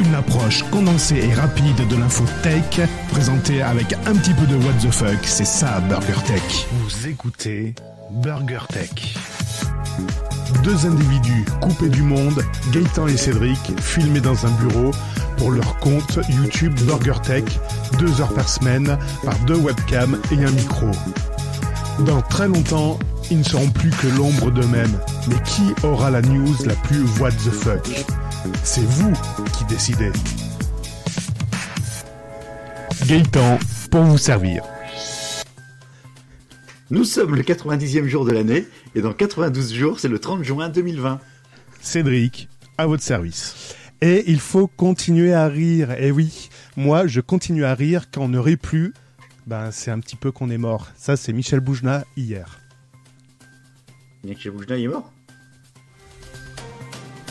Une approche condensée et rapide de l'info tech, présentée avec un petit peu de what the fuck, c'est ça Burger Tech. Vous écoutez Burger Tech. Deux individus coupés du monde, Gaëtan et Cédric, filmés dans un bureau pour leur compte YouTube Burger Tech, deux heures par semaine, par deux webcams et un micro. Dans très longtemps, ils ne seront plus que l'ombre d'eux-mêmes. Mais qui aura la news la plus what the fuck? C'est vous qui décidez. Gaëtan, pour vous servir. Nous sommes le 90e jour de l'année et dans 92 jours, c'est le 30 juin 2020. Cédric, à votre service. Et il faut continuer à rire. Et oui, moi, je continue à rire quand on ne rit plus. Ben, c'est un petit peu qu'on est mort. Ça, c'est Michel Boujna hier. Michel Boujna, il est mort?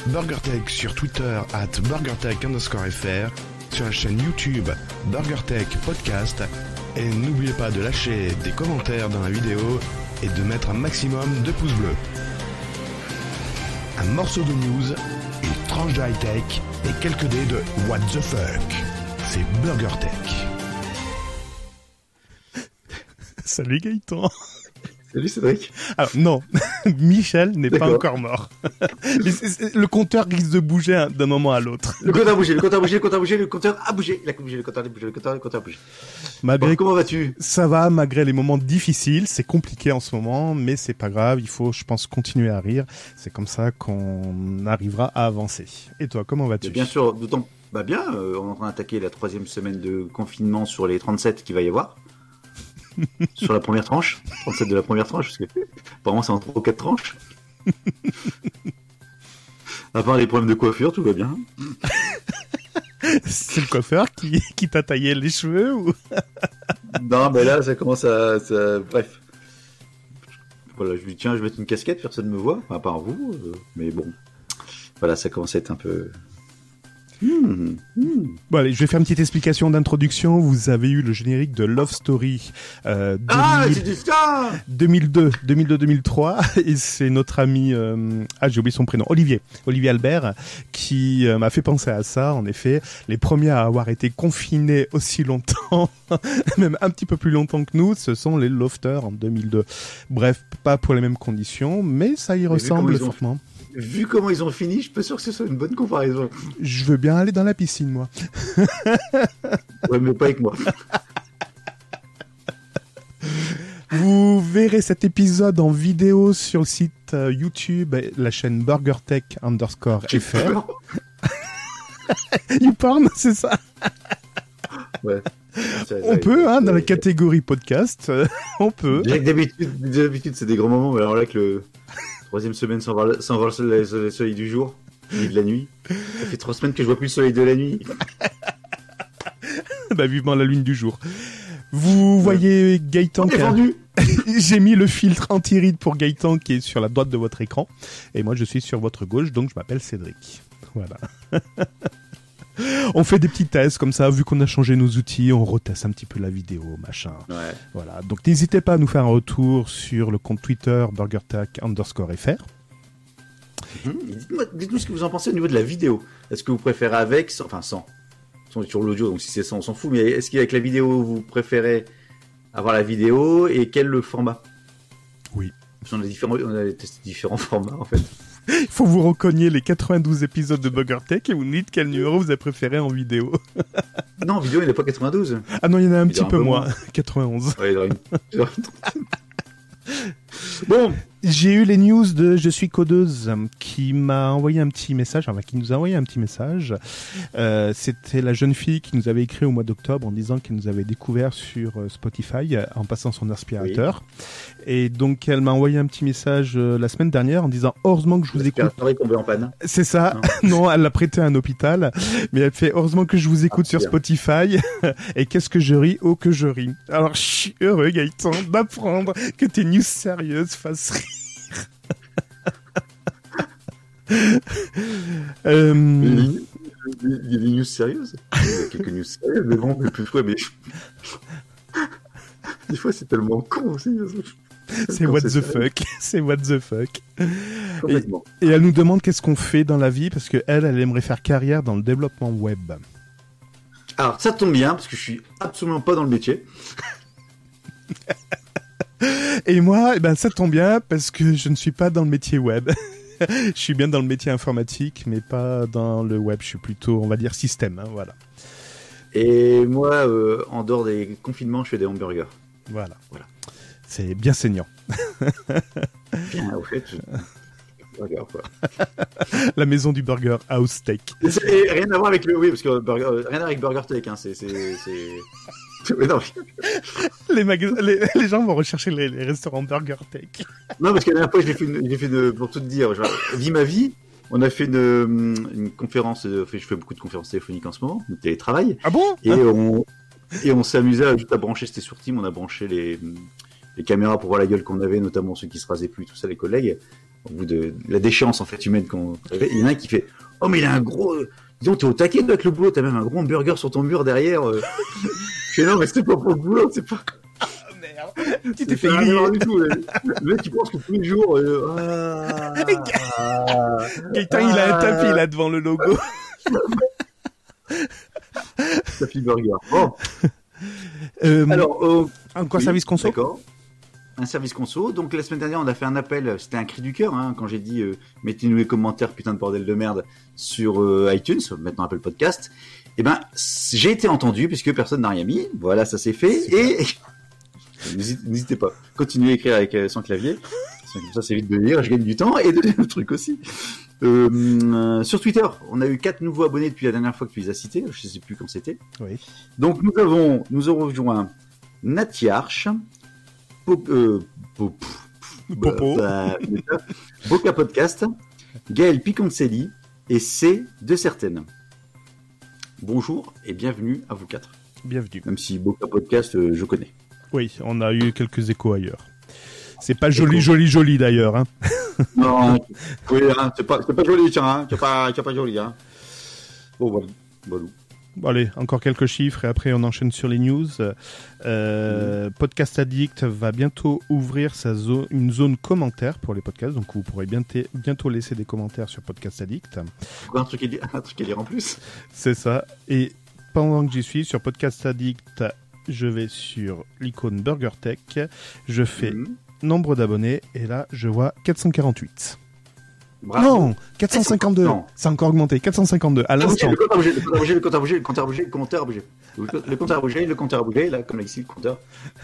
BurgerTech sur Twitter at BurgerTech underscore FR, sur la chaîne YouTube BurgerTech Podcast, et n'oubliez pas de lâcher des commentaires dans la vidéo et de mettre un maximum de pouces bleus. Un morceau de news, une tranche de high-tech et quelques dés de What the fuck. C'est BurgerTech. Salut Gaëtan. Salut Cédric? Alors non, Michel n'est pas encore mort. le compteur risque de bouger d'un moment à l'autre. Le compteur a bougé, le compteur a bougé, le compteur a bougé, le compteur a bougé, il a bougé, le compteur a bougé, le compteur, le compteur a bougé. Malgré bon, comment vas-tu? Ça va, malgré les moments difficiles, c'est compliqué en ce moment, mais c'est pas grave, il faut, je pense, continuer à rire. C'est comme ça qu'on arrivera à avancer. Et toi, comment vas-tu? Bien sûr, d'autant, bah bien, euh, on est en train d'attaquer la troisième semaine de confinement sur les 37 qu'il va y avoir. Sur la première tranche, 37 de la première tranche, parce que apparemment c'est en 3 ou 4 tranches. à part les problèmes de coiffure, tout va bien. c'est le coiffeur qui, qui t'a taillé les cheveux ou? Non, mais là ça commence à. Ça... Bref. Voilà, je lui dis tiens, je vais mettre une casquette, personne ne me voit, à part vous, euh, mais bon. Voilà, ça commence à être un peu. Mmh, mmh. Bon allez, je vais faire une petite explication d'introduction. Vous avez eu le générique de Love Story euh, 2000... ah, 2002, 2002-2003 et c'est notre ami euh... ah j'ai oublié son prénom Olivier Olivier Albert qui euh, m'a fait penser à ça. En effet, les premiers à avoir été confinés aussi longtemps, même un petit peu plus longtemps que nous, ce sont les Lofters en 2002. Bref, pas pour les mêmes conditions, mais ça y ressemble fortement vu comment ils ont fini, je suis pas sûr que ce soit une bonne comparaison. Je veux bien aller dans la piscine, moi. ouais, mais pas avec moi. Vous verrez cet épisode en vidéo sur le site euh, YouTube, la chaîne BurgerTech underscore FR. YouPorn, c'est ça? Ouais. On peut, hein, dans la catégorie podcast, on peut. D'habitude, d'habitude, c'est des grands moments, mais alors là que le troisième semaine sans voir, sans voir le, soleil, le, soleil du jour, ni de la nuit. Ça fait trois semaines que je vois plus le soleil de la nuit. bah vivement la lune du jour. Vous voyez Gaëtan qui a... J'ai mis le filtre anti-ride pour Gaëtan qui est sur la droite de votre écran. Et moi je suis sur votre gauche, donc je m'appelle Cédric. Voilà. on fait des petits tests comme ça, vu qu'on a changé nos outils, on reteste un petit peu la vidéo, machin. Ouais. Voilà. Donc n'hésitez pas à nous faire un retour sur le compte Twitter BurgerTech underscore FR. Mmh. Dites-nous ce que vous en pensez au niveau de la vidéo. Est-ce que vous préférez avec, sans, enfin sans, sur l'audio, donc si c'est sans, on s'en fout, mais est-ce qu'avec la vidéo, vous préférez avoir la vidéo et quel le format? Oui. On a, différents, on a testé différents formats en fait. Il faut vous recogner les 92 épisodes de Bugger Tech et vous nous dites quel numéro vous avez préféré en vidéo. non, en vidéo, il n'y en a pas 92. Ah non, il y en a un petit peu, moins. 91. Ouais, il y en a bon, j'ai eu les news de Je suis codeuse qui m'a envoyé un petit message, enfin qui nous a envoyé un petit message. Euh, C'était la jeune fille qui nous avait écrit au mois d'octobre en disant qu'elle nous avait découvert sur euh, Spotify euh, en passant son aspirateur. Oui. Et donc elle m'a envoyé un petit message la semaine dernière en disant heureusement que je vous écoute. est tombé en panne. C'est ça. Non. non, elle l'a prêté à un hôpital, mais elle fait heureusement que je vous écoute ah, sur bien. Spotify. Et qu'est-ce que je ris? Oh que je ris. Alors je suis heureux Gaëtan d'apprendre que tes news sérieuses rire. euh... Il y a des news sérieuses. Il y a quelques news sérieuses, mais bon, mais plus fois, mais. Des fois, c'est tellement con aussi. C'est what the fuck. C'est what the fuck. Et elle nous demande qu'est-ce qu'on fait dans la vie parce que elle, elle aimerait faire carrière dans le développement web. Alors, ça tombe bien, parce que je suis absolument pas dans le métier. Et moi, eh ben ça tombe bien parce que je ne suis pas dans le métier web. je suis bien dans le métier informatique, mais pas dans le web. Je suis plutôt, on va dire, système. hein, voilà. Et moi, euh, en dehors des confinements, je fais des hamburgers. Voilà. Voilà. C'est bien saignant. Bien, au fait, je... Burger, quoi. La maison du burger House Steak. Et rien à voir avec le. Oui, parce que burger, euh, rien à voir avec Burger Tech, hein. C'est. Mais non, Les, les, les gens vont rechercher les, les restaurants Burger Tech. non, parce que la dernière fois, j'ai fait, une, j'ai fait une, pour tout te dire, genre, Vie ma vie. On a fait une, une conférence, euh, je fais beaucoup de conférences téléphoniques en ce moment, de télétravail, Ah bon? Et on, et on s'amusait à juste à brancher, c'était sur Team, on a branché les, les caméras pour voir la gueule qu'on avait, notamment ceux qui se rasaient plus, tout ça, les collègues, au bout de la déchéance, en fait, humaine qu'on avait. Il y en a un qui fait, oh, mais il a un gros, disons, t'es au taquet avec le boulot, t'as même un gros burger sur ton mur derrière. Non, mais c'était pas pour le boulot, c'est pas. Tu t'es c'est fait griller. du tout. Le le mec, il pense que tous les jours. euh, ah, ah, Gaëtan, il a un ah, tapis là devant le logo. Tapis burger. Bon, Euh, alors, euh, encore oui, service conso? D'accord. Un service conso. Donc la semaine dernière, on a fait un appel. C'était un cri du cœur hein, quand j'ai dit euh, mettez-nous les commentaires, putain de bordel de merde, sur euh, iTunes, maintenant Apple Podcast. Eh ben, j'ai été entendu puisque personne n'a rien mis. Voilà, ça s'est fait. Et N'hésitez pas, continuez à écrire avec euh, sans clavier. Comme ça, c'est vite de lire, je gagne du temps. Et deuxième truc aussi. Euh, euh, sur Twitter, on a eu quatre nouveaux abonnés depuis la dernière fois que tu les as cités. Je sais plus quand c'était. Oui. Donc nous avons, nous avons rejoint Natiarch, Pop, euh, Pop- Popo. bah, bah, Boca Podcast, Gaël Piconcelli et C de certaines. Bonjour et bienvenue à vous quatre. Bienvenue. Même si Boca Podcast, euh, je connais. Oui, on a eu quelques échos ailleurs. C'est pas joli, joli, joli d'ailleurs. Hein. Non, oui, hein, c'est pas, pas joli, tiens, hein, c'est pas, pas joli, hein. Bon, voilà. voilà. Bon, allez, encore quelques chiffres et après on enchaîne sur les news. Euh, Podcast Addict va bientôt ouvrir sa zone, une zone commentaire pour les podcasts, donc vous pourrez bientôt, laisser des commentaires sur Podcast Addict. Un truc à lire, un truc à lire en plus. C'est ça. Et pendant que j'y suis sur Podcast Addict, je vais sur l'icône Burger Tech, je fais Mhm. nombre d'abonnés et là je vois 448. Bravo. Non, 452. Non. C'est encore augmenté. 452 à Le l'instant. compteur a bougé, le compteur a bougé, le compteur a bougé, le compteur a bougé, le compteur a bougé. Le co- Le compteur le compteur bougé, là, comme là, ici, le compteur.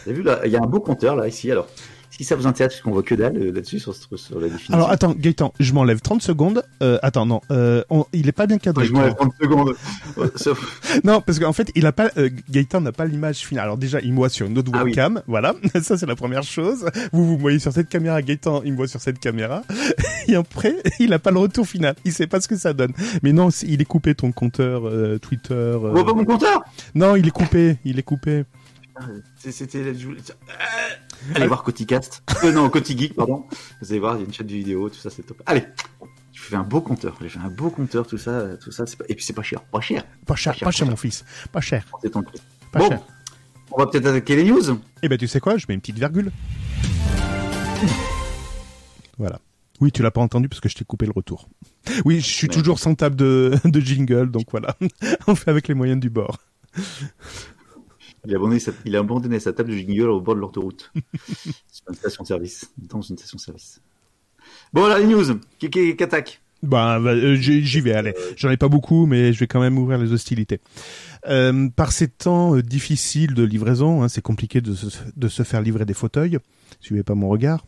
Vous avez vu, là, il y a un beau compteur, là, ici, alors. Si ça vous intéresse, parce qu'on voit que dalle euh, là-dessus, sur, sur, sur la définition. Alors attends, Gaëtan, je m'enlève 30 secondes. Euh, attends, non, euh, on- il est pas bien cadré. je m'enlève 30 secondes. Non, parce qu'en fait, il a pas, euh, Gaëtan n'a pas l'image finale. Alors déjà, il me voit sur une autre Ah oui. webcam, voilà. Ça, c'est la première chose. Vous, vous me voyez sur cette caméra, Gaëtan, il me voit sur cette caméra. Et après, il a pas le retour final. Il sait pas ce que ça donne. Mais non, il est coupé ton compteur euh, Twitter. euh, On voit pas mon compteur? Non, il est coupé, il est coupé. C'était. je voulais- Euh, Allez voir Coticast. Euh, non, Cotigeek, pardon. Vous allez voir, il y a une chaîne de vidéos, tout ça, c'est top. Allez Je fais un beau compteur. J'ai fait un beau compteur, tout ça, tout ça. Pas... Et puis c'est pas cher. Pas cher. Pas cher, Pas cher, pas cher, pas mon fils. Pas cher, C'est ton pas Bon. cher. On va peut-être attaquer les news. Eh ben, tu sais quoi Je mets une petite virgule. Voilà. Oui, tu l'as pas entendu parce que je t'ai coupé le retour. Oui, je suis Mais- toujours sans table de, de jingle, donc voilà. On fait avec les moyens du bord. Il a abandonné sa, il a abandonné sa table de jingle au bord de l'autoroute. C'est une station-service. Dans une station-service. Bon, alors les news. Qui, attaque? Bah, bah, euh, j'y j'y vais, allez. J'en ai pas beaucoup, mais je vais quand même ouvrir les hostilités. Euh, par ces temps euh, difficiles de livraison, hein, c'est compliqué de se, de se faire livrer des fauteuils. Suivez pas mon regard.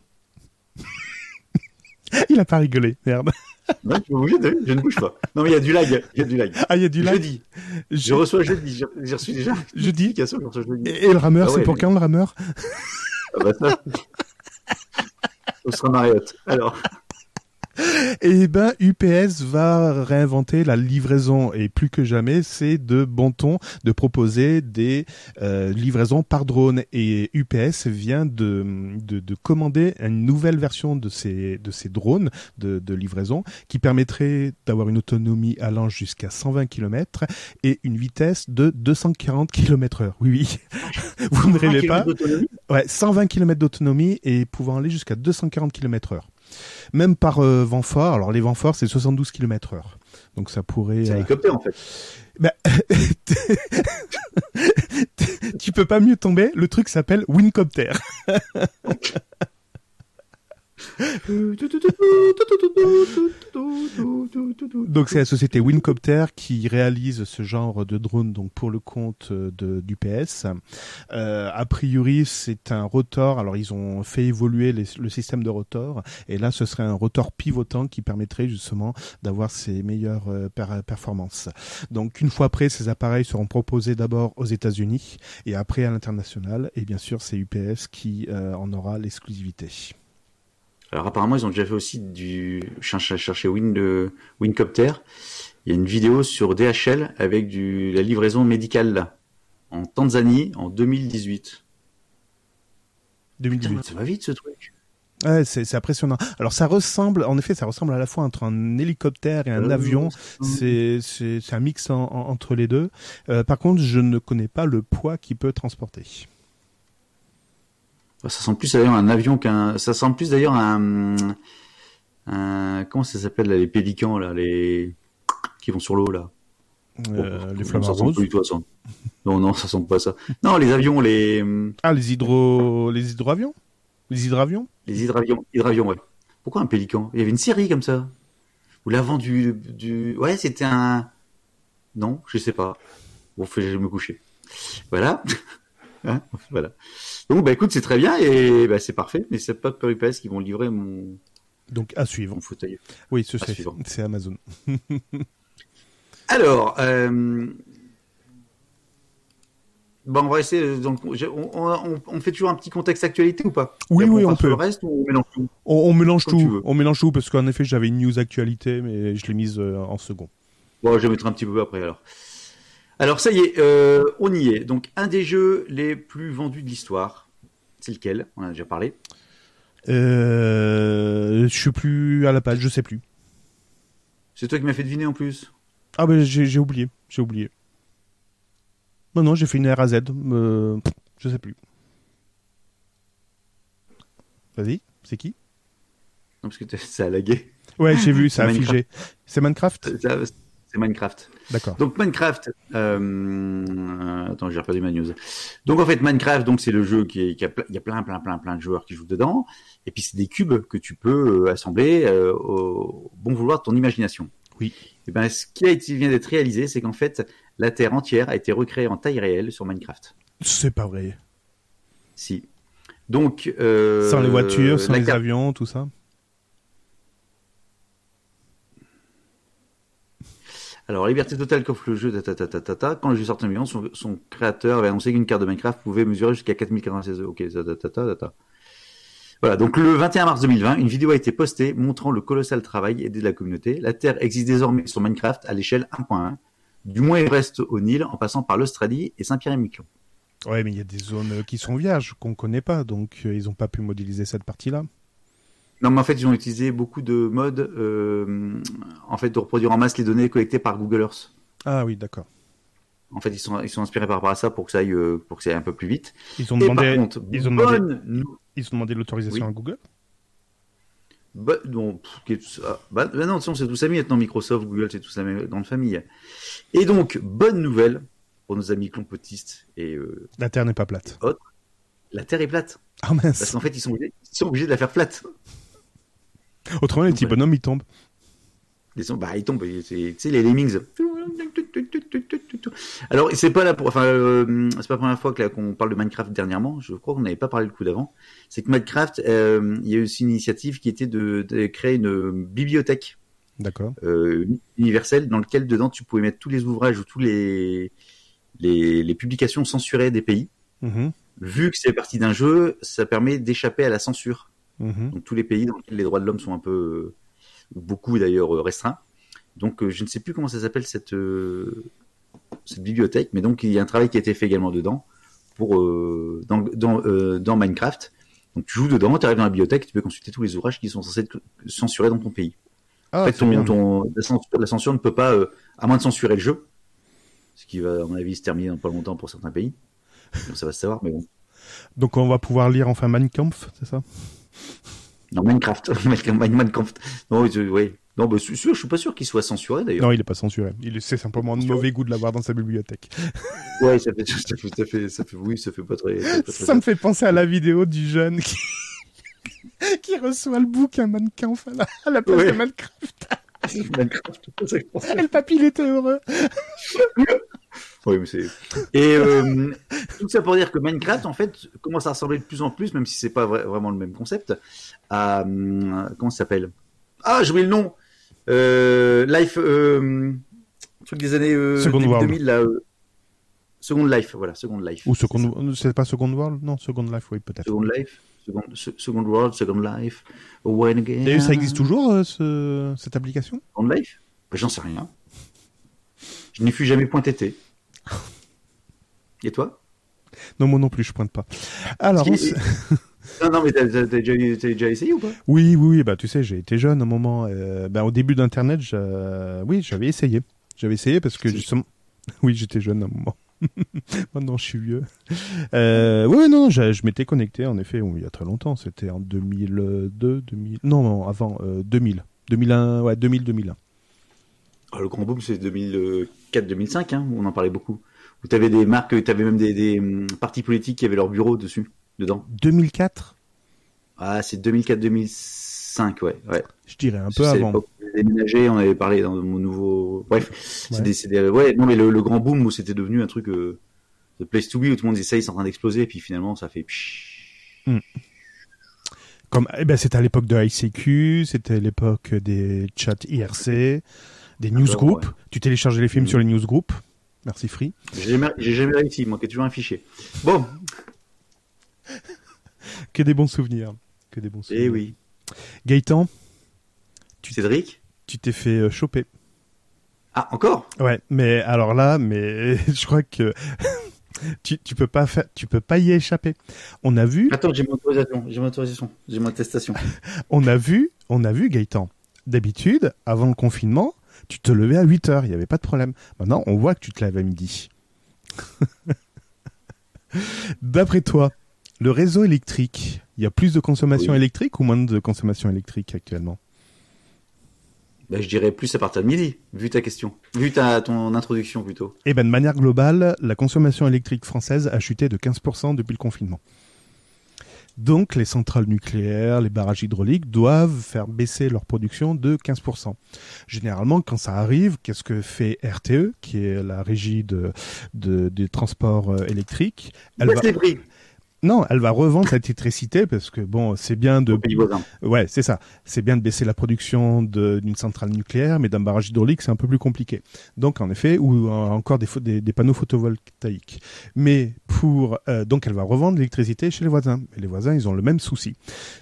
Il a pas rigolé, merde. Bouger, t'as vu Je ne bouge pas. Non, mais il y a du lag. Il y a du lag. Ah, il y a du lag. Jeudi. Je Je, reçois jeudi. J'ai reçu déjà. jeudi. Je reçois jeudi. Et, et le rameur, Ah c'est ouais, pour mais- quand le rameur? Ah bah ça. Ce sera Marriott. Alors, Eh ben, UPS va réinventer la livraison et plus que jamais, c'est de bon ton de proposer des euh, livraisons par drone. Et UPS vient de, de, de commander une nouvelle version de ces, de ces drones de, de livraison qui permettrait d'avoir une autonomie allant jusqu'à 120 km et une vitesse de 240 km heure. Oui, oui. Vous ne rêvez pas. Ouais, 120 km d'autonomie et pouvant aller jusqu'à 240 km heure. Même par euh, vent fort, alors les vents forts c'est 72 km heure. Donc ça pourrait... C'est un euh, hélicoptère en fait. bah, tu peux pas mieux tomber, le truc s'appelle Wincopter. Donc c'est la société Wincopter qui réalise ce genre de drone donc pour le compte euh, de. Euh, a priori c'est un rotor. Alors ils ont fait évoluer le système de rotor et là ce serait un rotor pivotant qui permettrait justement d'avoir ses meilleures euh, per- performances. Donc une fois prêts, ces appareils seront proposés d'abord aux États-Unis et après à l'international. Et bien sûr c'est UPS qui euh, en aura l'exclusivité. Alors apparemment, ils ont déjà fait aussi du chercher chercher Win de Wincopter. Il y a une vidéo sur DHL avec du la livraison médicale là en Tanzanie en 2018. Putain, 2018. ça va vite ce truc. Ouais, c'est impressionnant. Alors ça ressemble, en effet, ça ressemble à la fois entre un hélicoptère et un Euh, avion. C'est un mix en- en- entre les deux. Euh, par contre, je ne connais pas le poids qu'il peut transporter. Ça sent plus d'ailleurs un avion qu'un. Ça sent plus d'ailleurs un. un... Comment ça s'appelle là, les pélicans là, les qui vont sur l'eau là. Euh, Oh, les sent roses. du tout à ça. Non non, ça sent pas ça. Non, les avions, les Ah, les hydro, les hydroavions, les hydravions? les hydravions, hydravions, ouais. Pourquoi un pélican? Il y avait une série comme ça. Ou l'avant du du. Ouais, c'était un. Non, je sais pas. Bon, faut que j'aille me coucher. Voilà. Hein voilà. Donc, bah écoute, c'est très bien et bah, c'est parfait. Mais c'est pas Peur UPS qui vont livrer mon, Donc à suivre. mon fauteuil. Oui, ce c'est Amazon. Alors, euh... bon, on va essayer. Donc, on, on- on fait toujours un petit contexte actualité ou pas? Oui, oui, on peut. Le reste on mélange tout? On, on mélange Comme tu tout. On mélange tout parce qu'en effet, j'avais une news actualité, mais je l'ai mise euh, en second. Bon, je vais mettre un petit peu après alors. Alors, ça y est, euh, on y est. Donc, un des jeux les plus vendus de l'histoire, c'est lequel? On en a déjà parlé. Euh, je suis plus à la page, je sais plus. C'est toi qui m'as fait deviner en plus? Ah ben j'ai oublié, j'ai oublié. Non non, j'ai fait une RAZ, euh, je sais plus. Vas-y, c'est qui? Non, parce que ça a lagué. Ouais, j'ai vu, ça a Minecraft. figé. C'est Minecraft? Ça, C'est Minecraft. D'accord. Donc Minecraft, euh, euh, attends, j'ai perdu ma news. Donc en fait Minecraft, donc c'est le jeu qui, est, qui a, il y a plein, plein, plein, plein de joueurs qui jouent dedans, et puis c'est des cubes que tu peux euh, assembler euh, au bon vouloir de ton imagination. Oui. Et ben ce qui a été, vient d'être réalisé, c'est qu'en fait la Terre entière a été recréée en taille réelle sur Minecraft. C'est pas vrai. Si. Donc euh, Sans les voitures, sans la les avions, tout ça. Alors, liberté totale qu'offre le jeu, quand le jeu sort en million, son, créateur avait annoncé qu'une carte de Minecraft pouvait mesurer jusqu'à 4096 euros. Ok. Voilà, donc le 21 mars 2020, une vidéo a été postée montrant le colossal travail aidé de la communauté. La Terre existe désormais sur Minecraft à l'échelle 1.1, du Mont Everest au Nil, en passant par l'Australie et Saint-Pierre-et-Miquelon. Ouais, mais il y a des zones qui sont vierges qu'on connaît pas, donc euh, ils ont pas pu modéliser cette partie-là. Non, mais en fait, ils ont utilisé beaucoup de modes, euh, en fait, de reproduire en masse les données collectées par Google Earth. Ah oui, d'accord. En fait, ils sont, ils sont inspirés par rapport à ça pour que ça aille, euh, pour que ça aille un peu plus vite. Ils ont Et demandé, par contre, ils ont demandé, bonne ils ont demandé l'autorisation Oui. à Google? Bah, ça bah, bah non, c'est tous amis maintenant, Microsoft, Google, c'est tous même grande famille. Et donc, bonne nouvelle pour nos amis clompotistes et euh, La Terre n'est pas plate. la Terre est plate. Ah Parce mince. qu'en fait, ils sont, obligés, ils sont obligés de la faire plate. Autrement, les petits bonhommes, ils tombent. Ils sont, bah, ils tombent, tu sais, les lemmings. Alors, c'est pas enfin, euh, c'est pas la première fois que qu'on parle de Minecraft dernièrement. Je crois qu'on n'avait pas parlé le coup d'avant. C'est que Minecraft, euh, il y a eu aussi une initiative qui était de, de créer une bibliothèque D'accord. euh, universel dans lequel dedans tu pouvais mettre tous les ouvrages ou tous les les, les publications censurées des pays. Mhm, Vu que c'est partie d'un jeu, ça permet d'échapper à la censure. Mhm. Donc tous les pays dans lesquels les droits de l'homme sont un peu, euh, ou beaucoup d'ailleurs euh, restreints. Donc euh, je ne sais plus comment ça s'appelle cette cette bibliothèque, mais donc il y a un travail qui a été fait également dedans pour euh, dans dans, euh, dans Minecraft. Donc tu joues dedans, tu arrives dans la bibliothèque, tu peux consulter tous les ouvrages qui sont censés être censurés dans ton pays. Ah, En fait, ton, ton- la, censure, la censure ne peut pas, euh, à moins de censurer le jeu, ce qui va, à mon avis, se terminer dans pas longtemps pour certains pays. Donc, ça va se savoir, mais bon. Donc on va pouvoir lire enfin Mein Kampf, c'est ça? Non, Minecraft. Minecraft. Non, je, oui. Non, bah, sûr, je suis pas sûr qu'il soit censuré d'ailleurs. Non, il est pas censuré. Il c'est simplement de mauvais goût de l'avoir dans sa bibliothèque. ouais, ça fait, ça fait, ça fait, ça fait, oui, ça fait pas très. Ça, fait pas très ça me fait penser à la vidéo du jeune qui, qui reçoit le bouquin mannequin à la, à la place ouais. de Minecraft. Minecraft, le papy, il était heureux. Oui, mais c'est. Et euh, tout ça pour dire que Minecraft, en fait, commence à ressembler de plus en plus, même si c'est pas vraiment le même concept, à. Euh, comment ça s'appelle? Ah, j'ai oublié le nom euh, Life. Euh, truc des années euh, Second 2000, World. là. Euh, Second Life, voilà, Second Life. Ou Second. C'est pas Second World? Non, Second Life, oui, peut-être. Second Life. Second, Second, World, Second Life, When Again. Et ça existe toujours, euh, ce, cette application? Second Life? Ben, J'en sais rien. Je n'y fus jamais pointé. Et toi? Non, moi non plus, je pointe pas. Alors, Non, non, mais t'as déjà, déjà, essayé ou pas? Oui, oui, bah tu sais, j'ai été jeune à un moment. Euh, bah, au début d'Internet, oui, j'avais essayé. J'avais essayé parce que justement, oui, j'étais jeune à un moment. Maintenant, je suis vieux. Euh, oui, non, je, je m'étais connecté, en effet, il y a très longtemps. C'était en 2002, 2000. Non, non, avant, 2000. 2001, ouais, 2000, 2001. Ah, le grand boom, c'est 2004-2005, hein, où on en parlait beaucoup. Où tu avais des marques, tu avais même des, des hum, partis politiques qui avaient leur bureau dessus dedans 2004 Ah, c'est 2004-2005, ouais, ouais. Je dirais un peu avant. Déménagé, on avait parlé dans mon nouveau. Bref, ouais. c'est des, ouais, non mais le, grand boom où c'était devenu un truc euh, de place to be où tout le monde essaye, c'est en train d'exploser, et puis finalement ça fait. Hmm. Comme, eh ben, c'était à l'époque de ICQ, c'était à l'époque des chats IRC, des newsgroups. Tu téléchargeais les films hmm. sur les newsgroups. Merci Free. J'ai jamais, jamais réussi, moi, qui ai toujours un fichier. Bon, que des bons souvenirs. Que des bons souvenirs. Eh oui. Gaëtan. Tu... Cédric Tu t'es fait euh, choper. Ah, encore? Ouais, mais alors là, mais je crois que tu, tu peux pas faire, tu peux pas y échapper. On a vu. Attends, j'ai mon autorisation, j'ai mon autorisation, j'ai mon attestation. on a vu, on a vu Gaëtan. D'habitude, avant le confinement, tu te levais à 8 heures, il n'y avait pas de problème. Maintenant, on voit que tu te lèves à midi. D'après toi, le réseau électrique, il y a plus de consommation électrique ou moins de consommation électrique actuellement? Ben, Je dirais plus à partir de midi, vu ta question, vu ta, ton introduction plutôt. Eh ben, de manière globale, la consommation électrique française a chuté de 15% depuis le confinement. Donc les centrales nucléaires, les barrages hydrauliques doivent faire baisser leur production de 15%. Généralement, quand ça arrive, qu'est-ce que fait RTE, qui est la régie de, de des transports euh, électriques? Elle va... les prix. Non, elle va revendre cette électricité parce que bon, c'est bien de. Ouais, c'est ça. C'est bien de baisser la production d'une centrale nucléaire, mais d'un barrage hydraulique, c'est un peu plus compliqué. Donc, en effet, ou encore des, des, panneaux photovoltaïques. Mais pour euh, donc, elle va revendre l'électricité chez les voisins. Et les voisins, ils ont le même souci.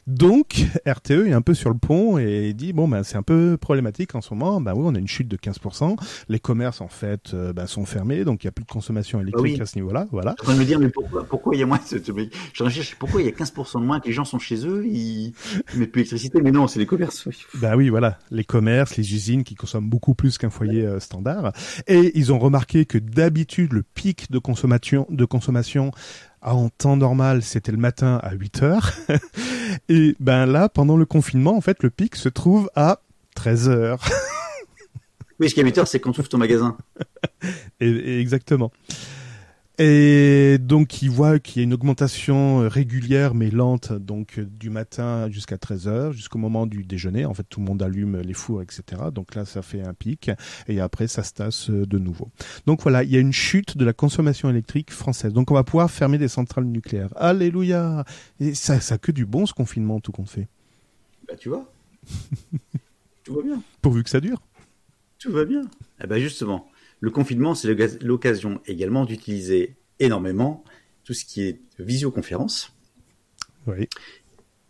Donc, RTE est un peu sur le pont et dit bon, ben c'est un peu problématique en ce moment. Ben oui, on a une chute de 15%. Les commerces en fait euh, ben, sont fermés, donc il n'y a plus de consommation électrique à ce niveau-là. Voilà. Je me dire mais pourquoi, pourquoi il y a moins de je réfléchis pourquoi il y a 15% de moins que les gens sont chez eux, ils, ils mettent plus d'électricité, mais non, c'est les commerces. Bah oui, voilà, les commerces, les usines qui consomment beaucoup plus qu'un foyer euh, standard, et ils ont remarqué que d'habitude le pic de consommation, de consommation en temps normal, c'était le matin à 8 heures. et ben là, pendant le confinement, en fait, le pic se trouve à 13 heures. oui, ce qui est 8 heures, c'est quand tu ouvres ton magasin. et exactement. Et donc, il voit qu'il y a une augmentation euh, régulière mais lente, donc euh, du matin jusqu'à 13h, jusqu'au moment du déjeuner. En fait, tout le monde allume les fours, etc. Donc là, ça fait un pic, et après, ça se tasse euh, de nouveau. Donc voilà, il y a une chute de la consommation électrique française. Donc on va pouvoir fermer des centrales nucléaires. Alléluia Et ça, ça a que du bon, ce confinement, tout compte fait. Bah, tu vois. tout va bien. Pourvu que ça dure. Tout va bien. Eh ben justement, le confinement, c'est l'occasion également d'utiliser énormément tout ce qui est visioconférence. Oui.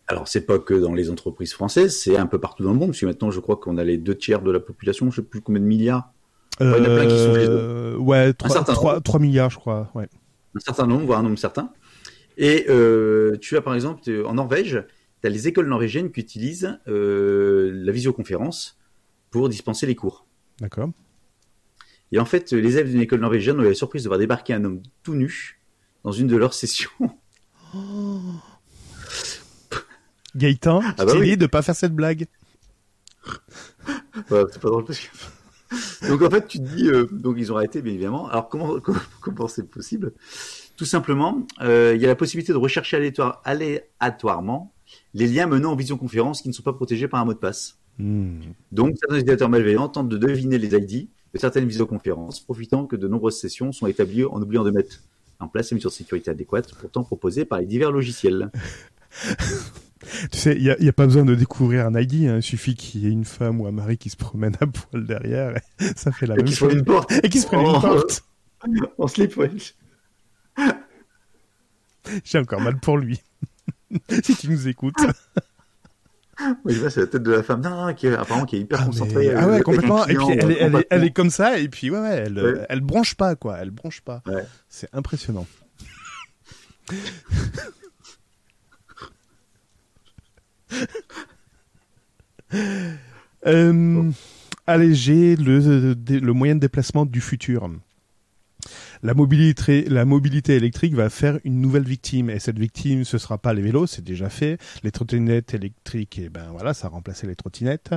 Alors, c'est pas que dans les entreprises françaises, c'est un peu partout dans le monde, parce que maintenant, je crois qu'on a les deux tiers de la population, je sais plus combien de milliards. il y en a plein qui sont euh, Ouais, 3, 3, milliards, je crois. Ouais. Un certain nombre, voire un nombre certain. Et euh, tu as par exemple, en Norvège, tu as les écoles norvégiennes qui utilisent euh, la visioconférence pour dispenser les cours. D'accord. Et en fait, les élèves d'une école norvégienne ont eu la surprise de voir débarquer un homme tout nu dans une de leurs sessions. Gaëtan, Ah je bah t'ai oui. dit de pas faire cette blague. Ouais, c'est pas drôle parce que. Donc en fait, tu te dis, euh, donc ils ont arrêté, bien évidemment. Alors comment comment comment c'est possible? Tout simplement, euh, il y a la possibilité de rechercher aléatoire- aléatoirement les liens menant en visioconférence qui ne sont pas protégés par un mot de passe. Hmm. Donc certains utilisateurs malveillants tentent de deviner les ID de certaines visioconférences, profitant que de nombreuses sessions sont établies en oubliant de mettre en place les mesures de sécurité adéquates, pourtant proposées par les divers logiciels. Tu sais, il y a, pas besoin de découvrir un ID, hein, il suffit qu'il y ait une femme ou un mari qui se promène à poil derrière, et ça fait la Et même chose. une porte Et qui se prennent une Oh. porte. en slip. J'ai encore mal pour lui. si tu nous écoutes. Oui, c'est la tête de la femme, non, non, qui est, apparemment, qui est hyper Ah, mais- concentrée. ah euh, ouais, un complètement. Et puis elle, est- elle, est, elle est complètement. comme ça, et puis ouais, ouais, elle, euh, Ouais. elle bronche pas, quoi. Elle bronche pas. Ouais. C'est impressionnant. Euh, Allez, j'ai le, le moyen de déplacement du futur. La mobilité, électrique va faire une nouvelle victime et cette victime ce sera pas les vélos, c'est déjà fait. Les trottinettes électriques, et ben voilà, ça a remplacé les trottinettes.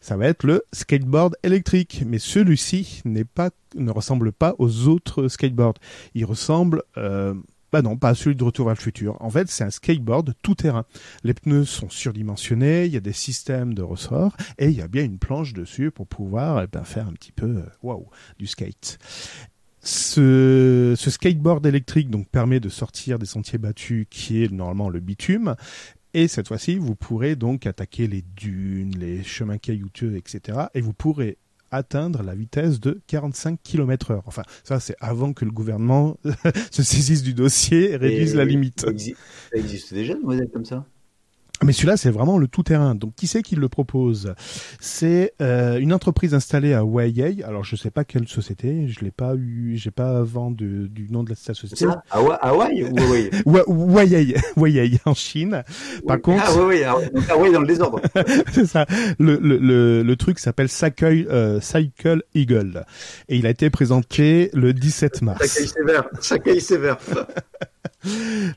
Ça va être le skateboard électrique, mais celui-ci n'est pas, ne ressemble pas aux autres skateboards. Il ressemble, euh, bah non, pas celui de Retour vers le futur. En fait, c'est un skateboard tout terrain. Les pneus sont surdimensionnés, il y a des systèmes de ressort et il y a bien une planche dessus pour pouvoir eh ben, faire un petit peu, euh, waouh, du skate. Ce, ce skateboard électrique donc permet de sortir des sentiers battus qui est normalement le bitume et cette fois-ci vous pourrez donc attaquer les dunes, les chemins caillouteux, etc. et vous pourrez atteindre la vitesse de 45 km heure. Enfin, ça c'est avant que le gouvernement se saisisse du dossier et réduise Et la limite. Ça exi- ça existe déjà, des modèles comme ça? Mais celui-là, c'est vraiment le tout-terrain. Donc, qui c'est qui le propose? C'est euh, une entreprise installée à Huawei. Alors, je sais pas quelle société. Je l'ai pas eu. J'ai pas avant de, du nom de la C'est société. ça? Hawaii, Hawaii ou Huawei, Huawei en Chine. Par Oui. contre- Ah, oui, oui. Donc, Hawaii dans le désordre. c'est ça. Le, le, le, le truc s'appelle Cycle, euh, Cycle Eagle et il a été présenté le 17 Sakai mars. sévère. Sakai sévère.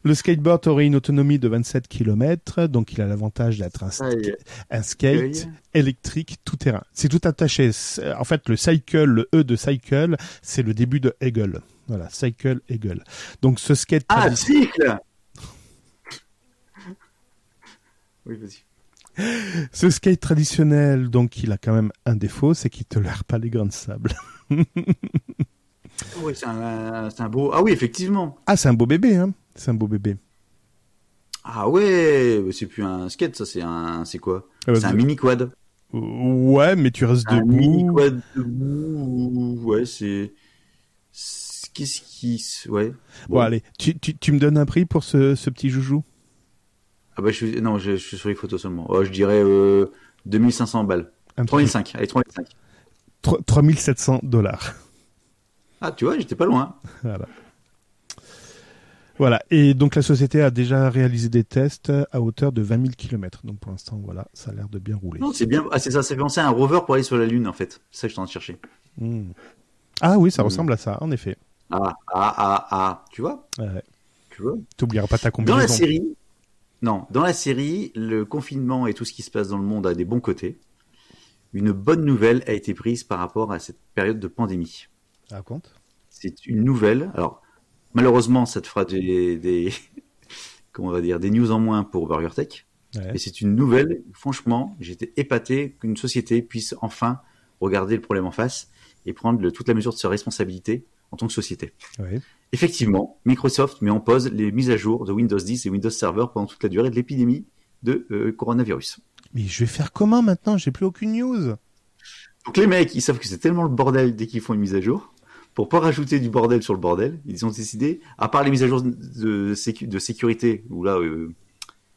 Le skateboard aurait une autonomie de 27 km, donc il a l'avantage d'être un, Aïe. sk- un skate électrique tout terrain. C'est tout attaché. C'est- En fait, le cycle, le E de cycle, c'est le début de Eagle. Voilà, cycle Eagle. Donc ce skate Ah, cycle Oui, vas-y. ce skate traditionnel, donc il a quand même un défaut, c'est qu'il te l'air pas les grains de sable. Oui, c'est un, c'est un beau. Ah oui, effectivement. Ah, c'est un beau bébé, hein. C'est un beau bébé. Ah ouais, c'est plus un skate, ça, c'est un. C'est quoi? Ah, C'est un mini quad. Ouais, mais tu restes Un mini quad debout. Ouais, c'est. Qu'est-ce qui. Ouais. Bon, allez, tu, tu, tu me donnes un prix pour ce, ce petit joujou? Ah bah, je suis. Non, je, je suis sur les photos seulement. Oh, je dirais euh, 2500 balles. un 3005. Allez, 3005. 3700 dollars. Ah, tu vois, j'étais pas loin. Voilà. Voilà. Et donc la société a déjà réalisé des tests à hauteur de 20 000 km. Donc pour l'instant, voilà, ça a l'air de bien rouler. Non, c'est bien. Ah, c'est ça, ça fait penser à un rover pour aller sur la Lune, en fait. C'est ça que je suis en train de chercher. Hmm. Ah oui, ça Hmm. ressemble à ça, en effet. Ah, ah, ah, ah. Tu vois? Ouais. Tu vois? T'oublieras pas ta Dans combinaison. la série, non, dans la série, le confinement et tout ce qui se passe dans le monde a des bons côtés. Une bonne nouvelle a été prise par rapport à cette période de pandémie. Raconte? C'est une nouvelle. Alors, malheureusement, ça te fera des, des comment on va dire, des news en moins pour BurgerTech. Ouais. Mais c'est une nouvelle. Franchement, j'étais épaté qu'une société puisse enfin regarder le problème en face et prendre le- toute la mesure de sa responsabilité en tant que société. Ouais. Effectivement, Microsoft met en pause les mises à jour de Windows 10 et Windows Server pendant toute la durée de l'épidémie de euh, coronavirus. Mais je vais faire comment maintenant J'ai plus aucune news. Donc les mecs, ils savent que c'est tellement le bordel dès qu'ils font une mise à jour. Pour pas rajouter du bordel sur le bordel, ils ont décidé, à part les mises à jour de, sécu- de sécurité, où là, euh,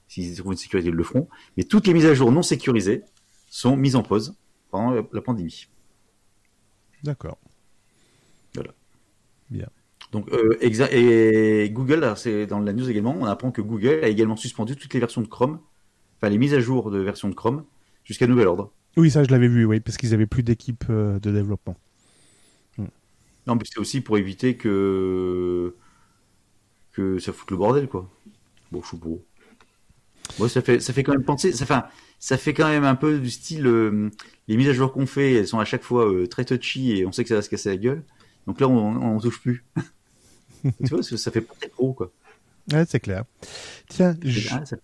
s'ils trouvent une sécurité, ils le feront, mais toutes les mises à jour non sécurisées sont mises en pause pendant la- pandémie. D'accord. Donc, euh, et Google, c'est dans la news également, on apprend que Google a également suspendu toutes les versions de Chrome, enfin les mises à jour de versions de Chrome, jusqu'à nouvel ordre. Oui, ça je l'avais vu, oui, parce qu'ils avaient plus d'équipe euh, de développement. Non, mais c'est aussi pour éviter que que ça foute le bordel, quoi. Bon, je suis pour. Bon, ça fait ça fait quand même penser, ça, enfin, ça fait quand même un peu du style euh, les mises à jour qu'on fait, elles sont à chaque fois euh, très touchy et on sait que ça va se casser la gueule. Donc là, on, on touche plus. tu vois, ça fait pas très pro, quoi. Ouais, c'est clair. Tiens, je... Ah, ça fait,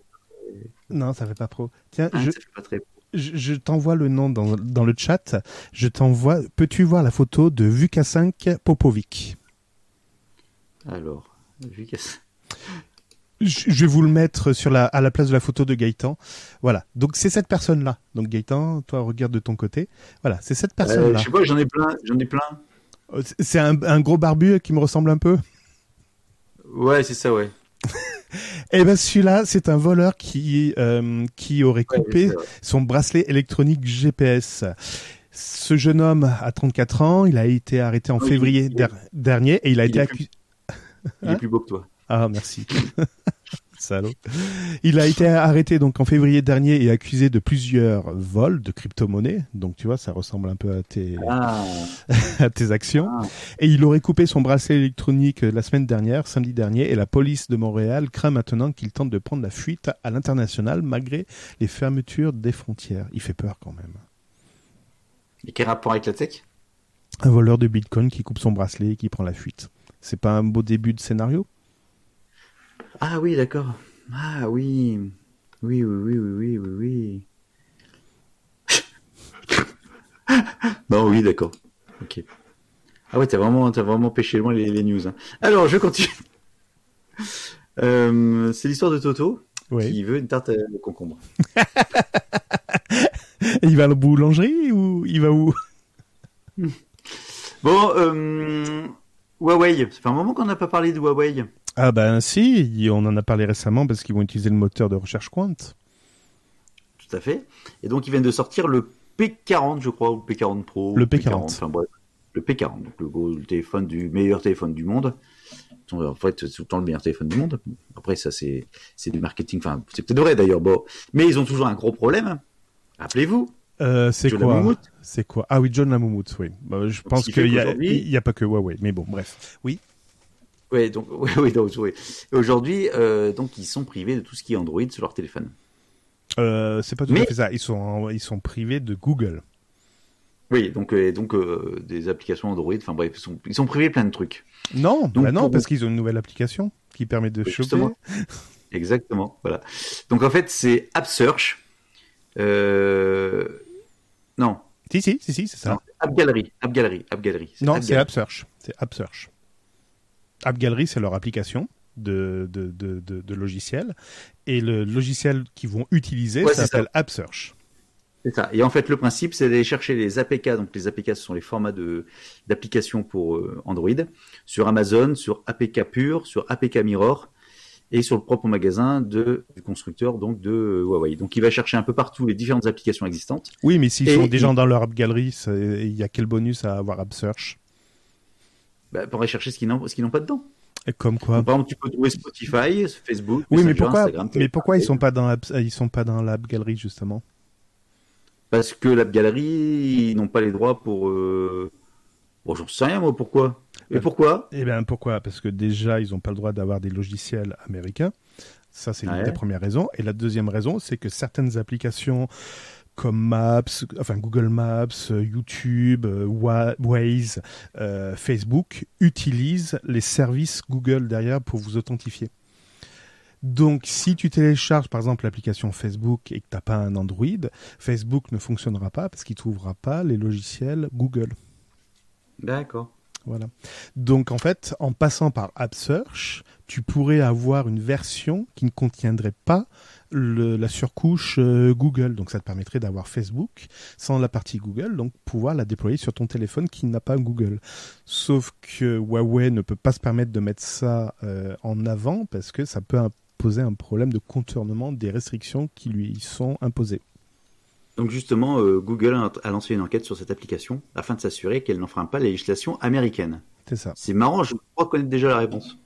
non, ça fait pas pro. Tiens, ah, je, ça fait pas très pro. Je, je t'envoie le nom dans, dans le chat. Je t'envoie. Peux-tu voir la photo de VK5 Popovic? Alors, vu qu'à je je vais vous le mettre sur la, à la place de la photo de Gaëtan. Voilà. Donc c'est cette personne-là. Donc Gaëtan, toi regarde de ton côté. Voilà, c'est cette Euh, personne-là. je sais pas, j'en ai plein, j'en ai plein. Euh, c'est un, un gros barbu qui me ressemble un peu. Ouais, c'est ça, ouais. Eh ben celui-là, c'est un voleur qui euh, qui aurait coupé son bracelet électronique GPS. Ce jeune homme a 34 ans, il a été arrêté en Oui, février oui. der- dernier et il a Il été plus- accusé. Il Hein est plus beau que toi. Ah merci. Salaud. Il a été arrêté donc en février dernier et accusé de plusieurs vols de crypto-monnaies. Donc tu vois, ça ressemble un peu à tes Ah, à tes actions. Ah. Et il aurait coupé son bracelet électronique la semaine dernière, samedi dernier, et la police de Montréal craint maintenant qu'il tente de prendre la fuite à l'international malgré les fermetures des frontières. Il fait peur quand même. et quel rapport avec la tech? Un voleur de Bitcoin qui coupe son bracelet et qui prend la fuite. C'est pas un beau début de scénario? Ah oui, d'accord. Ah oui. Oui, oui, oui, oui, oui, oui, oui. non, oui, d'accord. Ok. Ah ouais, t'as vraiment, t'as vraiment pêché loin les, les news. hein. Alors, je continue. Euh, c'est l'histoire de Toto Oui. qui veut une tarte au concombre. Il va à la boulangerie ou il va où? Bon, euh, Huawei. Ça fait un moment qu'on n'a pas parlé de Huawei. Ah ben si, on en a parlé récemment parce qu'ils vont utiliser le moteur de recherche Quant. Tout à fait. Et donc, ils viennent de sortir le P40, je crois, ou le P40 Pro. Le P40. Enfin, bref. Le P40, donc le, gros, le téléphone du meilleur téléphone du monde. En fait, c'est tout le temps le meilleur téléphone du monde. Après, ça, c'est, c'est du marketing. Enfin, c'est peut-être vrai d'ailleurs. Bon. Mais ils ont toujours un gros problème. Rappelez-vous. Euh, c'est quoi. C'est quoi Ah oui, John Lamoumout, oui. Bah, je pense qu'il y a, pas que Huawei, mais bon, bref. Oui. Ouais, donc, oui, oui, donc, oui. Aujourd'hui, euh, donc, ils sont privés de tout ce qui est Android sur leur téléphone. Euh, c'est pas tout Mais- à fait ça. Ils sont, ils sont privés de Google. Oui, donc, euh, donc des applications Android. Enfin bref, ils sont, ils sont privés plein de trucs. Non, Donc, bah non, parce qu'ils ont une nouvelle application qui permet de Oui, choper. Exactement, voilà. Donc en fait, c'est AppSearch. Euh... Non, Si, si, si, si, c'est ça. non, AppGallery, AppGallery, AppGallery. Non, App c'est Gallery. AppSearch. C'est AppSearch. AppGallery, c'est leur application de, de, de. Et le logiciel qu'ils vont utiliser Ouais, s'appelle AppSearch. C'est ça. Et en fait, le principe, c'est d'aller chercher les APK. Donc les APK, ce sont les formats d'applications pour euh, Android sur Amazon, sur APK Pure, sur APK Mirror et sur le propre magasin de, du constructeur donc de euh, Huawei. Donc il va chercher un peu partout les différentes applications existantes. Oui, mais s'ils sont déjà dans leur AppGallery, il y a quel bonus à avoir AppSearch Bah, pour aller chercher ce qu'ils n'ont pas dedans. Comme quoi? Donc, par exemple, tu peux trouver Spotify, Facebook, Oui, mais pourquoi, Instagram, mais pourquoi ils sont pas dans App- ils sont pas dans l'AppGallery justement? Parce que l'App Gallery, ils n'ont pas les droits pour. Euh... Bon, j'en sais rien, moi, pourquoi? Et pourquoi? Eh bien, pourquoi? Parce que déjà, ils n'ont pas le droit d'avoir des logiciels américains. Ça, c'est une Ouais? des premières raisons. Et la deuxième raison, c'est que certaines applications comme Maps, enfin Google Maps, euh, YouTube, euh, Wa- Waze, euh, Facebook utilisent les services Google derrière pour vous authentifier. Donc, si tu télécharges par exemple l'application Facebook et que tu n'as pas un Android, Facebook ne fonctionnera pas parce qu'il ne trouvera pas les logiciels Google. D'accord. Voilà. Donc en fait, en passant par AppSearch, tu pourrais avoir une version qui ne contiendrait pas la surcouche euh, Google. Donc ça te permettrait d'avoir Facebook sans la partie Google, donc pouvoir la déployer sur ton téléphone qui n'a pas Google. Sauf que Huawei ne peut pas se permettre de mettre ça euh, en avant parce que ça peut poser un problème de contournement des restrictions qui lui sont imposées. Donc, justement, euh, Google a, lancé une enquête sur cette application afin de s'assurer qu'elle n'enfreint pas la législation américaine. C'est ça. C'est marrant, je crois connaître déjà la réponse.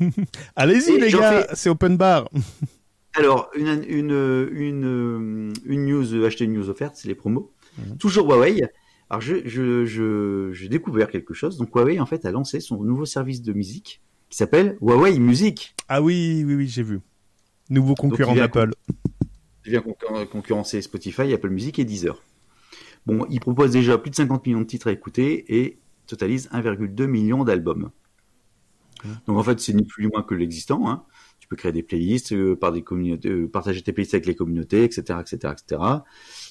Allez-y les gars, fais- c'est open bar. Alors, une, une, une, une news, euh, acheter une news offerte, c'est les promos. Mhm. Toujours Huawei. Alors, je, je, je, j'ai découvert quelque chose. Donc, Huawei, en fait, a lancé son nouveau service de musique qui s'appelle Huawei Music. Ah oui, oui, oui, j'ai vu. Nouveau concurrent il d'Apple. vient concur- concurrencer Spotify, Apple Music et Deezer. Bon, il propose déjà plus de 50 millions de titres à écouter et totalise 1,2 million d'albums. Donc en fait, c'est ni plus ni moins que l'existant. Hein. Tu peux créer des playlists, euh, par des communautés, euh, partager tes playlists avec les communautés, etc., etc., etc.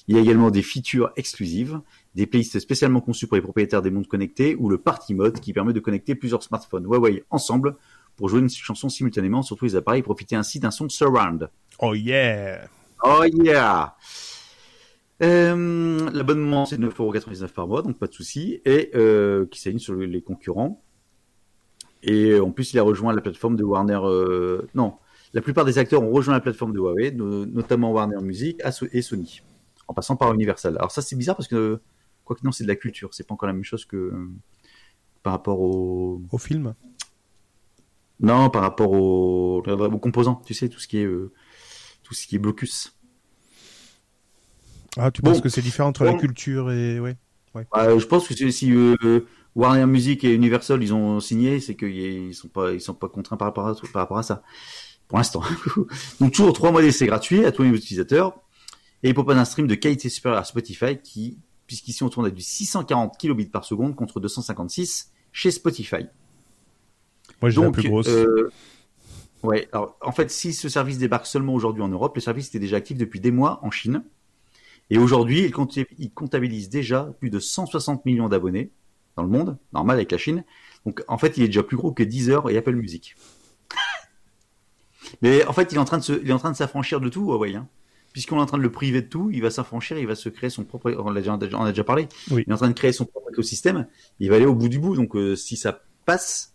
Il y a également des features exclusives, des playlists spécialement conçues pour les propriétaires des montres connectés ou le Party Mode qui permet de connecter plusieurs smartphones Huawei ensemble pour jouer une chanson simultanément sur tous les appareils et profiter ainsi d'un son surround. Oh yeah Oh yeah euh, L'abonnement c'est 9,99€ par mois, donc pas de souci, et euh, qui s'aligne sur les concurrents. Et en plus, il a rejoint la plateforme de Warner. Euh... Non, la plupart des acteurs ont rejoint la plateforme de Huawei, no- notamment Warner Music et Sony, en passant par Universal. Alors ça, c'est bizarre parce que, quoi que non, c'est de la culture. C'est pas encore la même chose que par rapport au. Au film? Non, par rapport au... aux composants. Tu sais, tout ce qui est euh, tout ce qui est blocus. Ah, tu Bon. penses que c'est différent entre la culture et... Ouais. Bah, je pense que si- euh, Warner Music et Universal ils ont signé, c'est qu'ils sont pas ils sont pas contraints par rapport à par rapport à ça. Pour l'instant. Donc toujours trois mois d'essai gratuits à tous les utilisateurs et il propose un stream de qualité supérieure à Spotify qui puisqu'ici on tourne à du 640 kilobits par seconde contre 256 chez Spotify. Moi, j'ai la plus grosse. euh, ouais, alors en fait si ce service débarque seulement aujourd'hui en Europe, le service était déjà actif depuis des mois en Chine. Et aujourd'hui, il, compta- il comptabilise déjà plus de 160 millions d'abonnés dans le monde, normal avec la Chine. Donc en fait, il est déjà plus gros que Deezer et Apple Music. Mais en fait, il est en train de se, il est en train de s'affranchir de tout, Huawei. Hein. Puisqu'on est en train de le priver de tout, il va s'affranchir, il va se créer son propre. On, déjà, a déjà parlé. Oui. Il est en train de créer son propre écosystème. Il va aller au bout du bout. Donc euh, si ça passe,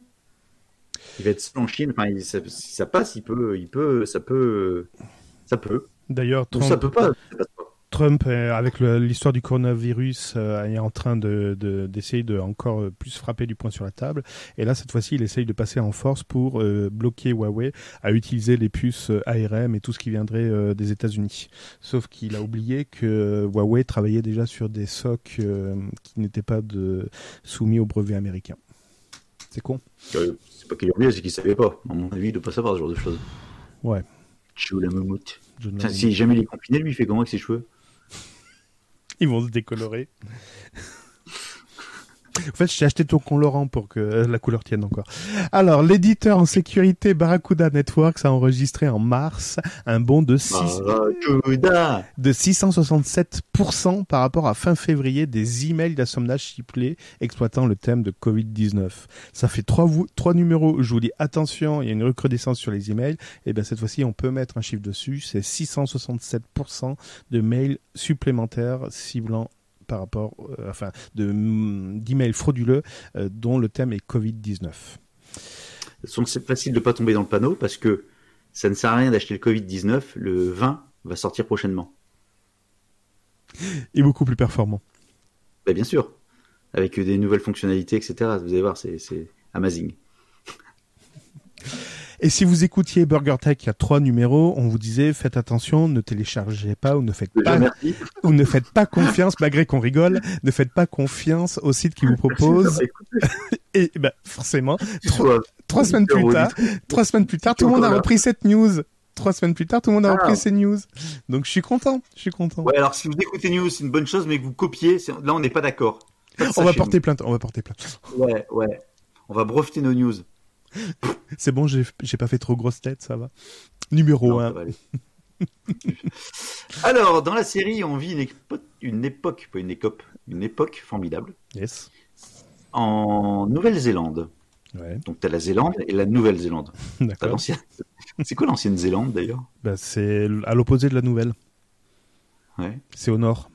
il va être seul en Chine. Enfin, il- ça- si ça passe, il peut, il peut, ça peut, ça peut. D'ailleurs, Trump, ça peut pas. Trump, euh, avec le- l'histoire du coronavirus, euh, est en train de de- d'essayer de, encore plus frapper du poing sur la table. Et là, cette fois-ci, il essaye de passer en force pour euh, bloquer Huawei à utiliser les puces ARM et tout ce qui viendrait euh, des États-Unis. Sauf qu'il a oublié que Huawei travaillait déjà sur des SOC euh, qui n'étaient pas de, soumis au brevet américain. C'est con. Pas qu'il est oublié, c'est qu'il savait pas. À mon avis, il doit pas savoir ce genre de choses. Ouais. Chou la moumoute. Putain, si jamais il est confiné, lui, il fait comment avec ses cheveux? Ils vont se décolorer. En fait, j'ai acheté ton colorant pour que la couleur tienne encore. Alors, l'éditeur en sécurité Barracuda Networks a enregistré en mars un bond de, six- Barracuda de 667% par rapport à fin février des emails d'assemblage ciblés exploitant le thème de Covid-19. Ça fait trois, trois numéros. Je vous dis attention, il y a une recrudescence sur les emails. Et bien cette fois-ci, on peut mettre un chiffre dessus. C'est 667% de mails supplémentaires ciblant par rapport, euh, enfin, de mm, d'emails frauduleux euh, dont le thème est Covid-19. Donc c'est facile de pas tomber dans le panneau parce que ça ne sert à rien d'acheter le Covid-19. Le 20 va sortir prochainement. Et beaucoup plus performant. Bah, bien sûr. Avec des nouvelles fonctionnalités, etc. Vous allez voir, c'est c'est amazing. Et si vous écoutiez Burger Tech, il y a trois numéros, on vous disait faites attention, ne téléchargez pas ou ne faites Déjà, pas merci. ou ne faites pas confiance, malgré qu'on rigole, ne faites pas confiance au site qui vous propose. Et ben forcément, trois, trois semaines plus tard, trois semaines plus tard, tout le monde a repris cette news. Trois semaines plus tard, tout le monde a repris Ah. ces news. Donc je suis content, je suis content. Ouais, alors si vous écoutez News, c'est une bonne chose, mais que vous copiez, là on n'est pas d'accord. On va porter plainte, on va porter plainte. Ouais, ouais. On va breveter nos news. C'est bon, j'ai pas fait trop grosse tête, ça va. Numéro Non, ça 1. va aller. Alors, dans la série, on vit une époque, une époque, pas une écope, une époque formidable Yes. en Nouvelle-Zélande. Ouais, Donc, t'as la Zélande et la Nouvelle-Zélande. D'accord. C'est quoi l'ancienne Zélande d'ailleurs? Bah, c'est à l'opposé de la nouvelle. Ouais. C'est au nord.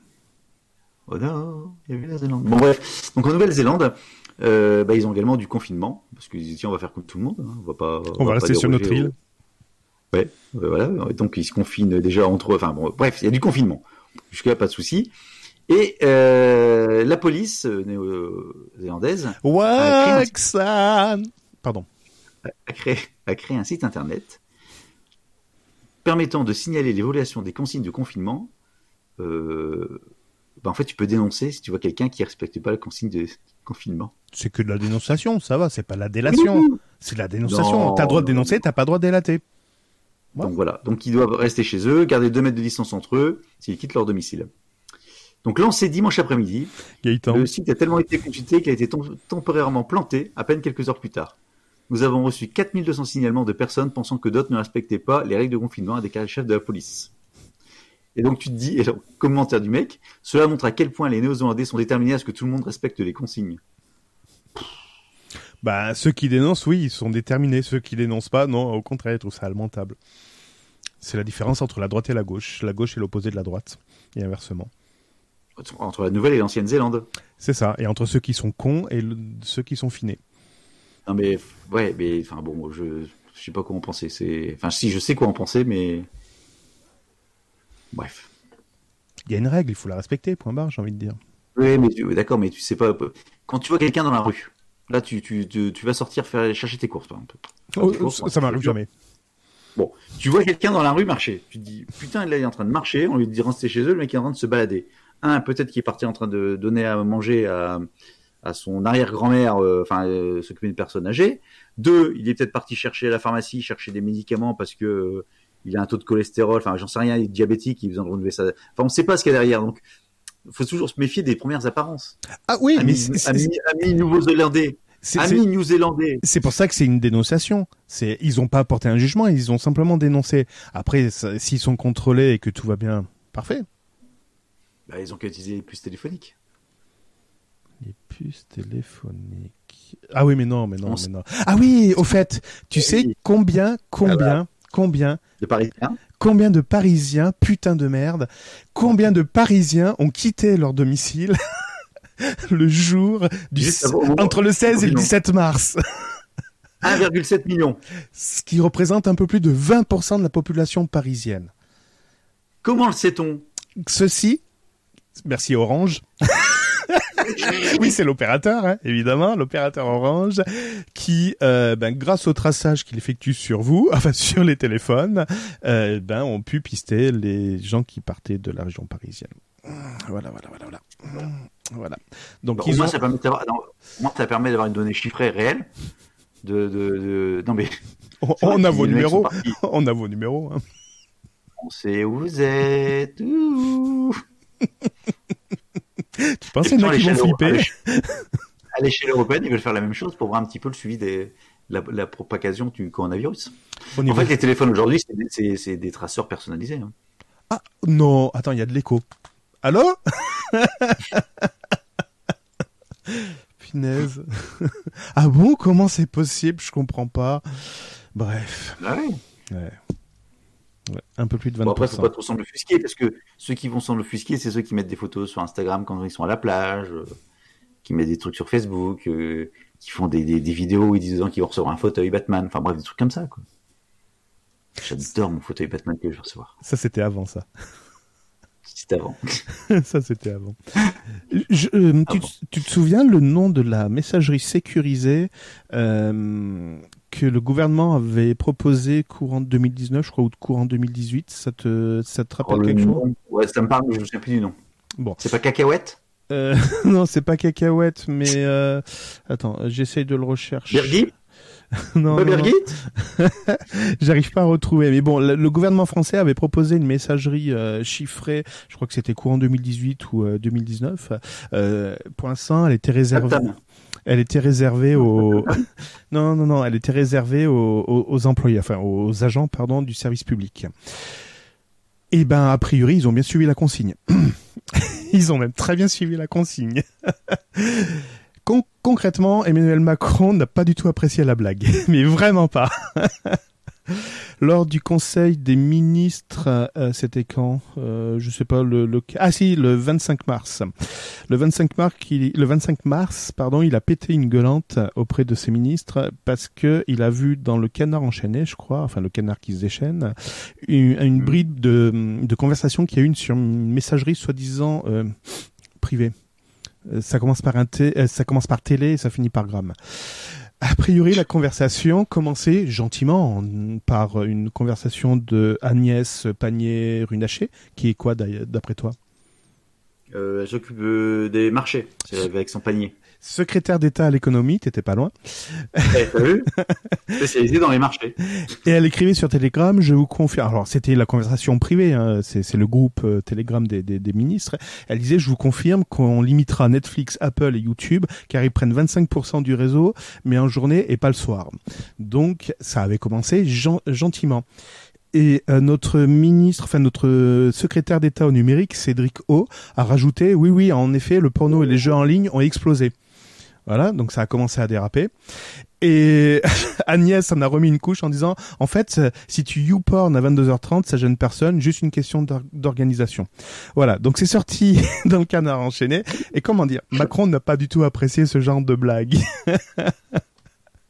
Oh non, il y avait la Zélande. Bon bref, donc en Nouvelle-Zélande, euh, bah, ils ont également du confinement parce qu'ils disent tiens, on va faire comme tout le monde, hein, on va pas. On va rester sur notre île. au- Ouais, euh, voilà. Donc ils se confinent déjà entre eux. Enfin bon, bref, il y a du confinement. Jusque là, pas de souci. Et euh, la police euh, néo-zélandaise Waxan Pardon. a créé, a créé un site internet permettant de signaler les violations des consignes de confinement. Euh, bah, en fait, tu peux dénoncer si tu vois quelqu'un qui respecte pas la consigne de confinement. C'est que de la dénonciation, ça va, c'est pas la délation. C'est de la dénonciation. Non, T'as le droit de non, dénoncer, non. t'as pas le droit de délater. Donc voilà. Donc ils doivent rester chez eux, garder 2 mètres de distance entre eux s'ils quittent leur domicile. Donc lancé dimanche après-midi, Gaëtan. le site a tellement été consulté qu'il a été tem- temporairement planté à peine quelques heures plus tard. Nous avons reçu 4200 signalements de personnes pensant que d'autres ne respectaient pas les règles de confinement, a déclaré le chef de la police. Et donc tu te dis, et alors, commentaire du mec, cela montre à quel point les néo-zélandais sont déterminés à ce que tout le monde respecte les consignes. Bah, ceux qui dénoncent, oui, ils sont déterminés. Ceux qui dénoncent pas, non, au contraire, ils trouvent ça lamentable. C'est la différence entre la droite et la gauche. La gauche est l'opposé de la droite. Et inversement. Entre la Nouvelle et l'Ancienne-Zélande. C'est ça. Et entre ceux qui sont cons et le- ceux qui sont finés. Non mais, ouais, mais, enfin bon, je, je sais pas quoi en penser. Enfin si, je sais quoi en penser, mais... Bref. Il y a une règle, il faut la respecter, point barre, j'ai envie de dire. Oui, mais d'accord, mais tu sais pas. Quand tu vois quelqu'un dans la rue, là, tu, tu, tu, tu vas sortir faire chercher tes courses, exemple. Faire tes Oh, courses, ça m'arrive jamais. Bon, tu vois quelqu'un dans la rue marcher. Tu te dis, putain, là, il est en train de marcher. On lui dit rester chez eux. Le mec est en train de se balader. Un, peut-être qu'il est parti en train de donner à manger à, à son arrière-grand-mère, euh, enfin, euh, s'occuper d'une personne âgée. Deux, il est peut-être parti chercher à la pharmacie, chercher des médicaments parce que euh, il a un taux de cholestérol. Enfin, j'en sais rien. Il est diabétique. Il a besoin de renouveler ça. Enfin, on ne sait pas ce qu'il y a derrière. Donc, faut toujours se méfier des premières apparences. Ah oui, Amis, amis, amis nouveaux-zélandais. c'est- Amis new-zélandais. c'est pour ça que c'est une dénonciation. C'est, ils ont pas apporté un jugement, ils ont simplement dénoncé. Après, s'ils sont contrôlés et que tout va bien, parfait. Bah, ils ont qu'à utiliser les puces téléphoniques. Les puces téléphoniques. Ah oui, mais non, mais non, On mais non. Ah oui, au fait, tu Oui. sais combien, combien, combien, De Parisiens. combien de Parisiens, putain de merde, combien de Parisiens ont quitté leur domicile le jour du, entre le 16 et le Non. 17 mars, 1,7 million. ce qui représente un peu plus de 20% de la population parisienne. Comment le sait-on? Ceci, merci Orange. oui, c'est l'opérateur, hein, évidemment, l'opérateur Orange, qui, euh, ben, grâce au traçage qu'il effectue sur vous, enfin sur les téléphones, euh, ben, ont pu pister les gens qui partaient de la région parisienne. Voilà, voilà, voilà, voilà. Voilà. Donc ils ont. ça permet d'avoir, moins, ça permet d'avoir une donnée chiffrée réelle. De, de, de... Non, mais. On, a vos numéros. On a vos numéros. hein. On sait où vous êtes. Ouh. Tu penses qu'il y en À a qui vont flipper À l'échelle européenne, ils veulent faire la même chose pour voir un petit peu le suivi des, la, la propagation du coronavirus. En fait, les téléphones aujourd'hui, c'est des, traceurs personnalisés. hein. Ah non, attends, il y a de l'écho. Allô? Punaise. ah bon? Comment c'est possible? Je comprends pas. Bref, Ah ouais. ouais. Ouais, un peu plus de 20%. Bon, après, faut pas trop s'en offusquer parce que ceux qui vont s'en offusquer, c'est ceux qui mettent des photos sur Instagram quand ils sont à la plage, euh, qui mettent des trucs sur Facebook, euh, qui font des, des, des vidéos où ils disent qu'ils vont recevoir un fauteuil Batman. Enfin bref, des trucs comme ça, quoi. J'adore mon fauteuil Batman que je vais recevoir. Ça c'était avant ça. C'était avant. ça c'était avant. Je- euh, Ah tu, bon. tu te souviens le nom de la messagerie sécurisée euh, que le gouvernement avait proposé courant 2019, je crois, ou courant 2018 Ça te, ça te rappelle Oh, quelque chose? Ouais, ça me parle, mais je ne sais plus du nom. Bon. C'est pas cacahuète? Euh, non, c'est pas cacahuète, mais euh... attends, j'essaye de le rechercher. Birgit non, non, non. Birgit j'arrive pas à retrouver. Mais bon, le, le gouvernement français avait proposé une messagerie euh, chiffrée. Je crois que c'était courant 2018 ou euh, 2019. Euh, pour l'instant, elle était réservée. Elle était réservée aux. non, non, non, elle était réservée aux, employés, enfin aux agents, pardon, du service public. Et ben, a priori, ils ont bien suivi la consigne. ils ont même très bien suivi la consigne. Con- concrètement, Emmanuel Macron n'a pas du tout apprécié la blague, mais vraiment pas. Lors du Conseil des ministres, euh, c'était quand euh, Je sais pas le, le ah si le 25 mars. Le 25 mars, il, le 25 mars, pardon, il a pété une gueulante auprès de ses ministres parce que il a vu dans le canard enchaîné, je crois, enfin le canard qui se déchaîne, une, une bride de, de conversation qu'il y a eu une sur une messagerie soi-disant euh, privée. Euh, Ça commence par un T, euh, ça commence par télé et ça finit par gramme. A priori, la conversation commençait gentiment en- par une conversation de Agnès Pannier-Runacher, qui est quoi d'après toi? Euh, elle s'occupe euh, des marchés, avec son panier. Secrétaire d'État à l'économie, t'étais pas loin. Eh, T'as vu Spécialisé dans les marchés. Et elle écrivait sur Telegram, je vous confirme. Alors c'était la conversation privée, hein, c'est c'est le groupe euh, Telegram des, des, des ministres. Elle disait, je vous confirme qu'on limitera Netflix, Apple et YouTube, car ils prennent 25% du réseau, mais en journée et pas le soir. Donc ça avait commencé gen- gentiment. Et euh, notre ministre, enfin notre secrétaire d'État au numérique, Cédric O, a rajouté, oui, oui, en effet, le porno et les jeux en ligne ont explosé. Voilà, donc ça a commencé à déraper. Et Agnès en a remis une couche en disant, en fait, euh, si tu YouPorn à 22h30, ça gêne personne, juste une question d'or- d'organisation. Voilà, donc c'est sorti dans le canard enchaîné. Et comment dire, Macron n'a pas du tout apprécié ce genre de blague.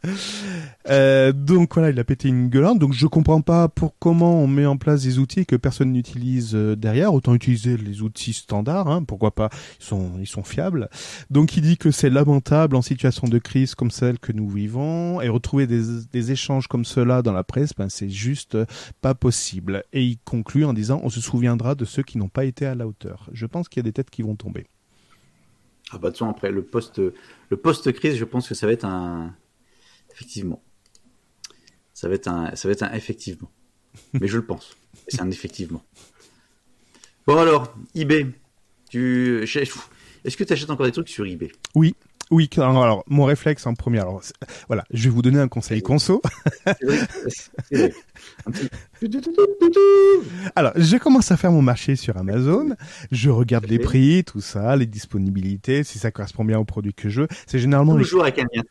Euh, donc voilà, il a pété une gueulante. Donc je comprends pas pour comment on met en place des outils que personne n'utilise euh, derrière. Autant utiliser les outils standards, hein, pourquoi pas? Ils sont, fiables. Donc il dit que c'est lamentable en situation de crise comme celle que nous vivons et retrouver des, des échanges comme cela dans la presse, ben c'est juste euh, pas possible. Et il conclut en disant on se souviendra de ceux qui n'ont pas été à la hauteur. Je pense qu'il y a des têtes qui vont tomber. Ah bah de toute façon, après le post le post crise, je pense que ça va être un effectivement. Ça va être un ça va être un effectivement. Mais je le pense. C'est un effectivement. Bon alors, eBay. Tu est-ce que tu achètes encore des trucs sur eBay? Oui. Oui, alors, mon réflexe en premier, alors voilà, je vais vous donner un conseil conso. Alors, je commence à faire mon marché sur Amazon, je regarde les prix, tout ça, les disponibilités, si ça correspond bien aux produits que je veux. C'est généralement les Toujours avec un lien.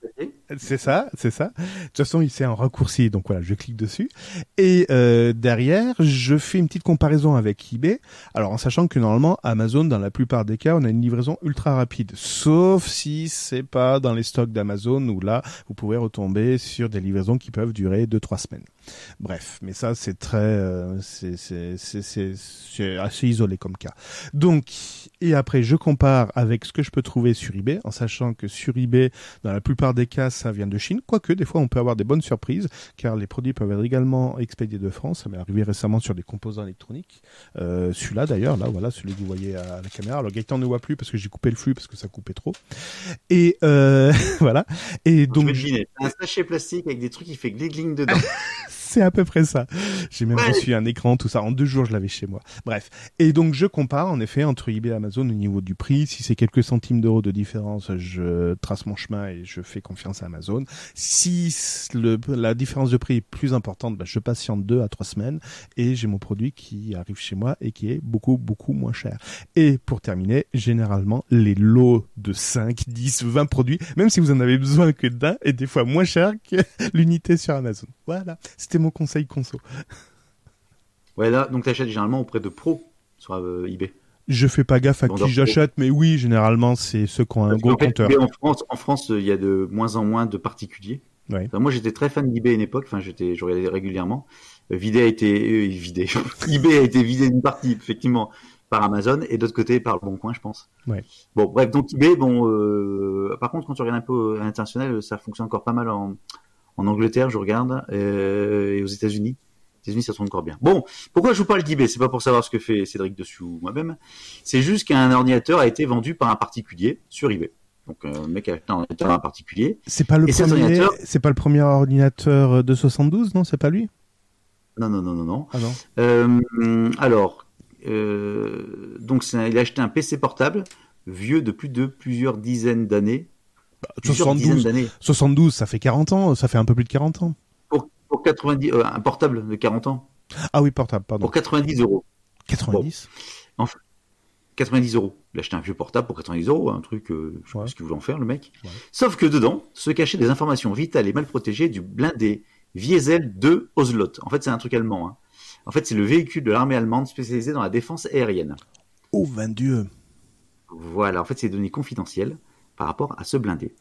C'est ça, c'est ça. De toute façon, il c'est un raccourci, donc voilà, je clique dessus. Et euh, derrière, je fais une petite comparaison avec eBay. Alors, en sachant que normalement, Amazon, dans la plupart des cas, on a une livraison ultra rapide, sauf si c'est pas dans les stocks d'Amazon où là, vous pouvez retomber sur des livraisons qui peuvent durer deux trois semaines. Bref, mais ça, c'est très, euh, c'est c'est c'est c'est assez isolé comme cas. Donc, et après, je compare avec ce que je peux trouver sur eBay, en sachant que sur eBay, dans la plupart des cas, ça vient de Chine, quoique des fois on peut avoir des bonnes surprises, car les produits peuvent être également expédiés de France. Ça m'est arrivé récemment sur des composants électroniques. Euh, celui-là d'ailleurs, là voilà, celui que vous voyez à la caméra. Alors Gaëtan ne voit plus parce que j'ai coupé le flux parce que ça coupait trop. Et euh, voilà. Et Donc, donc je. Un sachet plastique avec des trucs qui fait gling dedans. c'est à peu près ça. J'ai même reçu un écran, tout ça. En deux jours, je l'avais chez moi. Bref. Et donc, je compare, en effet, entre eBay et Amazon au niveau du prix. Si c'est quelques centimes d'euros de différence, je trace mon chemin et je fais confiance à Amazon. Si le, la différence de prix est plus importante, ben, je patiente deux à trois semaines et j'ai mon produit qui arrive chez moi et qui est beaucoup, beaucoup moins cher. Et pour terminer, généralement, les lots de 5, 10, 20 produits, même si vous en avez besoin que d'un, est des fois moins cher que l'unité sur Amazon. Voilà. C'était conseil conso. Ouais, là, donc t'achètes généralement auprès de pros sur euh, eBay. Je fais pas gaffe à Vendeur qui j'achète, mais oui, généralement, c'est ceux qui ont un gros fait, compteur. en France, en France, il y a de moins en moins de particuliers. Ouais. Enfin, moi, j'étais très fan d'eBay à une époque. Enfin, j'étais, je regardais régulièrement. Euh, Vidé a été euh, vidé. eBay a été vidé d'une partie, effectivement, par Amazon et d'autre côté par le Bon Coin, je pense. Ouais. Bon, bref, donc eBay, bon, euh, par contre, quand tu regardes un peu à l'international, ça fonctionne encore pas mal en, en Angleterre, je regarde, euh, et aux États-Unis. Les États-Unis, ça tourne encore bien. Bon, pourquoi je vous parle d'eBay? C'est pas pour savoir ce que fait Cédric dessus ou moi-même. C'est juste qu'un ordinateur a été vendu par un particulier sur eBay. Donc, euh, un mec a acheté un ordinateur à un particulier. C'est pas le Et premier, ordinateur- c'est pas le premier ordinateur de 72, non? C'est pas lui? Non, non, non, non, non. Ah non. Euh, alors, euh, donc un- il a acheté un PC portable vieux de plus de plusieurs dizaines d'années. Plusieurs dizaines 72, d'années. 72, ça fait 40 ans, ça fait un peu plus de 40 ans. Pour, pour 90, euh, un portable de 40 ans. Ah oui, portable, pardon. Pour 90 euros. 90? 90 euros. Il acheté un vieux portable pour 90 euros, un truc, euh, je sais Ouais. pas ce qu'il voulait en faire, le mec. Ouais. Sauf que dedans se cachaient des informations vitales et mal protégées du blindé Wiesel 2 Oslot. En fait, c'est un truc allemand. Hein. En fait, c'est le véhicule de l'armée allemande spécialisé dans la défense aérienne. Oh, 22. Voilà, en fait, c'est des données confidentielles par rapport à ce blindé.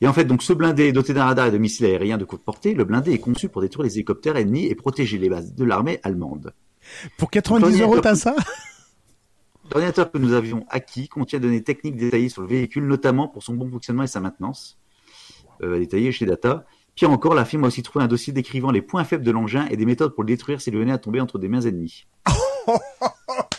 Et en fait, donc, ce blindé est doté d'un radar et de missiles aériens de courte portée. Le blindé est conçu pour détruire les hélicoptères ennemis et protéger les bases de l'armée allemande. Pour 90 euros, t'as ça? L'ordinateur que nous avions acquis contient des données techniques détaillées sur le véhicule, notamment pour son bon fonctionnement et sa maintenance, euh, détaillées chez Data. Pire encore, la firme a aussi trouvé un dossier décrivant les points faibles de l'engin et des méthodes pour le détruire s'il venait à tomber entre des mains ennemies.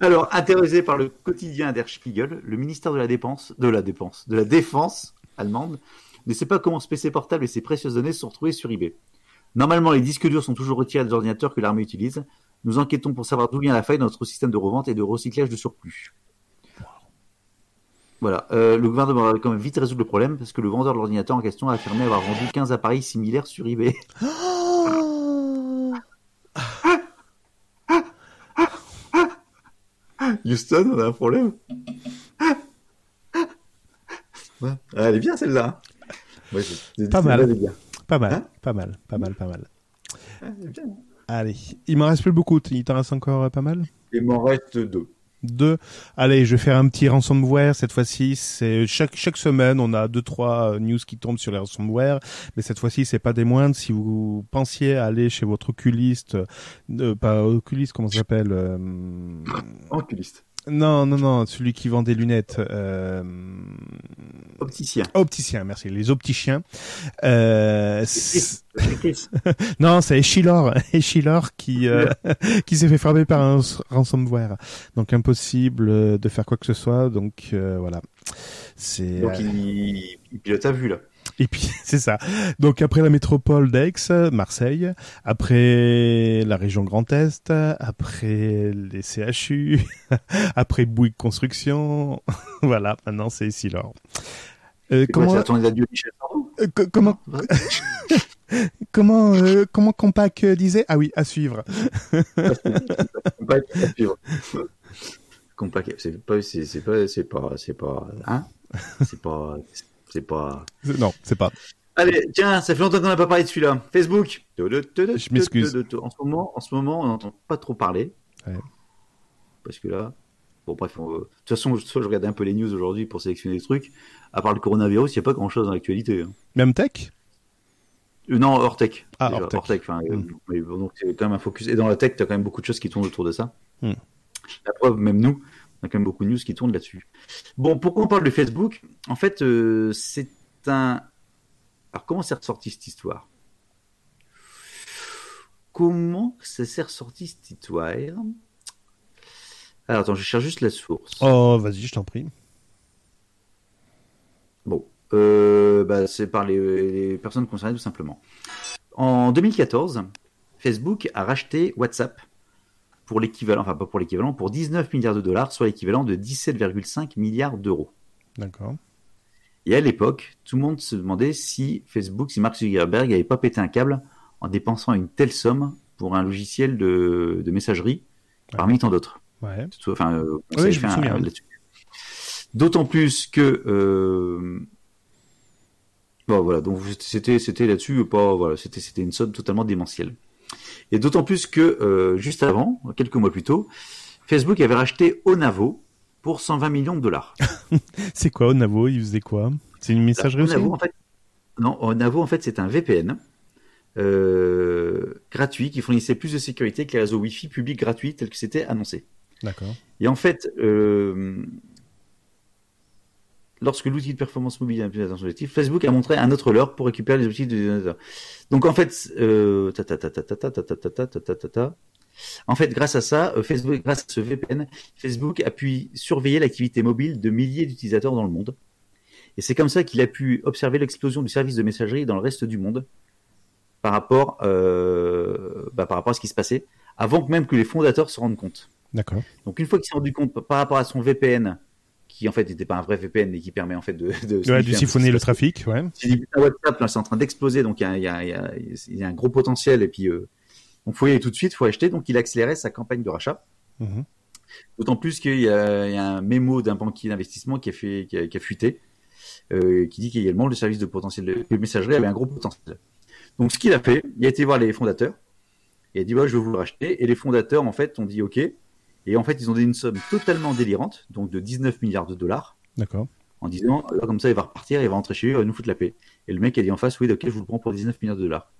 Alors, intéressé par le quotidien Der Spiegel, le ministère de la Dépense, de la Dépense, de la Défense allemande ne sait pas comment ce PC portable et ses précieuses données sont retrouvées sur eBay. Normalement, les disques durs sont toujours retirés des ordinateurs que l'armée utilise. Nous enquêtons pour savoir d'où vient la faille dans notre système de revente et de recyclage de surplus. Voilà, euh, le gouvernement a quand même vite résoudre le problème parce que le vendeur de l'ordinateur en question a affirmé avoir vendu 15 appareils similaires sur eBay. Houston, on a un problème. Ouais. Ah, Elle est bien celle-là. Ouais, Pas mal. bien. Pas mal, Hein pas mal, pas mal, pas mal. Ah, bien. Allez, il m'en reste plus beaucoup. Il t'en reste encore euh, pas mal? Il m'en reste deux. Deux. Allez, je vais faire un petit ransomware cette fois-ci. C'est chaque chaque semaine, on a deux trois euh, news qui tombent sur les ransomware, mais cette fois-ci, c'est pas des moindres. Si vous pensiez aller chez votre oculiste, euh, pas oculiste, comment ça s'appelle euh, Enculiste. Non, non, non, celui qui vend des lunettes. Euh, Opticien. opticien, merci. Les opticiens. Euh, non, c'est Eshilor, Eshilor qui euh, qui s'est fait frapper par un ransomware. Donc impossible de faire quoi que ce soit. Donc euh, voilà. C'est Donc euh, il, il pilote à vue là. Et puis c'est ça. Donc après la métropole d'Aix, Marseille, après la région Grand Est, après les CHU, après Bouygues Construction, voilà. Maintenant c'est Eshilor. Euh, quoi, comment tournée d'adieu de Michel euh, co- comment comment euh, comment Compact disait? Ah oui, à suivre. Compact à suivre. Compact, c'est pas, c'est pas, c'est pas, c'est pas, hein? C'est pas, c'est pas. Non, c'est pas. Allez, tiens, ça fait longtemps qu'on n'a pas parlé de celui-là. Facebook. Je m'excuse. En ce moment, en ce moment, on n'entend pas trop parler. Ouais. Parce que là, bon bref, on- de toute façon, je, soit je regardais un peu les news aujourd'hui pour sélectionner des trucs. À part le coronavirus, il n'y a pas grand-chose dans l'actualité. hein. Même tech? Euh, non, hors tech. Ah, Déjà, hors tech. enfin, euh, Mm. mais bon, donc c'est quand même un focus. Et dans la tech, tu as quand même beaucoup de choses qui tournent autour de ça. Mm. La preuve, même nous, on a quand même beaucoup de news qui tournent là-dessus. Bon, pourquoi on parle de Facebook? En fait, euh, c'est un. Alors, comment s'est ressorti cette histoire? Comment ça s'est ressorti cette histoire? Alors, attends, je cherche juste la source. Oh, vas-y, je t'en prie. Bon, euh, bah, c'est par les, les personnes concernées tout simplement. En 2014, Facebook a racheté WhatsApp pour l'équivalent, enfin pas pour l'équivalent, pour 19 milliards de dollars, soit l'équivalent de 17,5 milliards d'euros. D'accord. Et à l'époque, tout le monde se demandait si Facebook, si Mark Zuckerberg n'avait pas pété un câble en dépensant une telle somme pour un logiciel de, de messagerie, parmi tant d'autres. Ouais. Enfin, euh, Oui, je me souviens. D'autant plus que euh, bon voilà, donc c'était c'était là-dessus pas voilà, c'était c'était une somme totalement démentielle. Et d'autant plus que euh, juste avant, quelques mois plus tôt, Facebook avait racheté Onavo pour 120 millions de dollars. C'est quoi Onavo? Il faisait quoi? C'est une messagerie aussi? Onavo, en fait, non, Onavo en fait c'est un VPN euh, gratuit qui fournissait plus de sécurité que les réseaux Wi-Fi publics gratuits tels que c'était annoncé. D'accord. Et en fait, euh, lorsque l'outil de performance mobile a un attention objectif, Facebook a montré un autre leurre pour récupérer les outils de donateurs. Donc en fait, euh, ta, ta, ta, ta, ta, ta, ta, ta, ta, ta, ta, ta, ta, ta. en fait, grâce à ça, euh, Facebook, grâce à ce VPN, Facebook a pu surveiller l'activité mobile de milliers d'utilisateurs dans le monde. Et c'est comme ça qu'il a pu observer l'explosion du service de messagerie dans le reste du monde par rapport, euh, bah, par rapport à ce qui se passait, avant que même que les fondateurs se rendent compte. D'accord. Donc une fois qu'il s'est rendu compte par rapport à son VPN, qui en fait n'était pas un vrai VPN et qui permet en fait de, de Ouais, peu siphonner le trafic, ouais. WhatsApp là c'est en train d'exploser donc il y a, il y, a, il y, a, il y a un gros potentiel et puis euh, donc faut y aller tout de suite, faut acheter donc il accélérait sa campagne de rachat. Mhm. D'autant plus qu'il y, a il un mémo d'un banquier d'investissement qui a fait qui a, qui a fuité euh, qui dit qu'également le service de potentiel de, de messagerie avait un gros potentiel. Donc ce qu'il a fait, il a été voir les fondateurs et a dit bah, je veux vous le racheter et les fondateurs en fait ont dit ok et en fait ils ont donné une somme totalement délirante donc de 19 milliards de dollars D'accord. en disant là comme ça il va repartir, il va rentrer chez lui, il va nous foutre la paix. Et le mec a dit en face oui ok je vous le prends pour 19 milliards de dollars.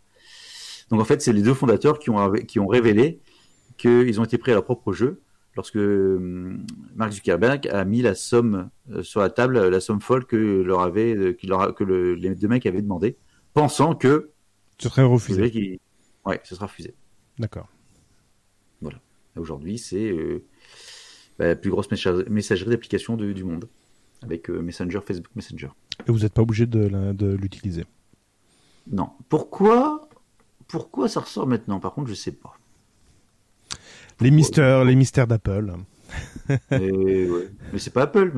Donc en fait c'est les deux fondateurs qui ont qui ont révélé qu'ils ont été pris à leur propre jeu lorsque hum, Mark Zuckerberg a mis la somme euh, sur la table, la somme folle que leur avait euh, leur que le- les deux mecs avaient demandé, pensant que Ce serait refusé. qu'il- ouais ce sera refusé. D'accord. Aujourd'hui c'est euh, bah, la plus grosse messagerie d'application du monde, avec Messenger, Facebook Messenger. Et vous n'êtes pas obligé de, l'utiliser? Non. Pourquoi Pourquoi ça ressort maintenant? Par contre, je sais pas. Les mystères, les mystères d'Apple. Mais c'est pas Apple.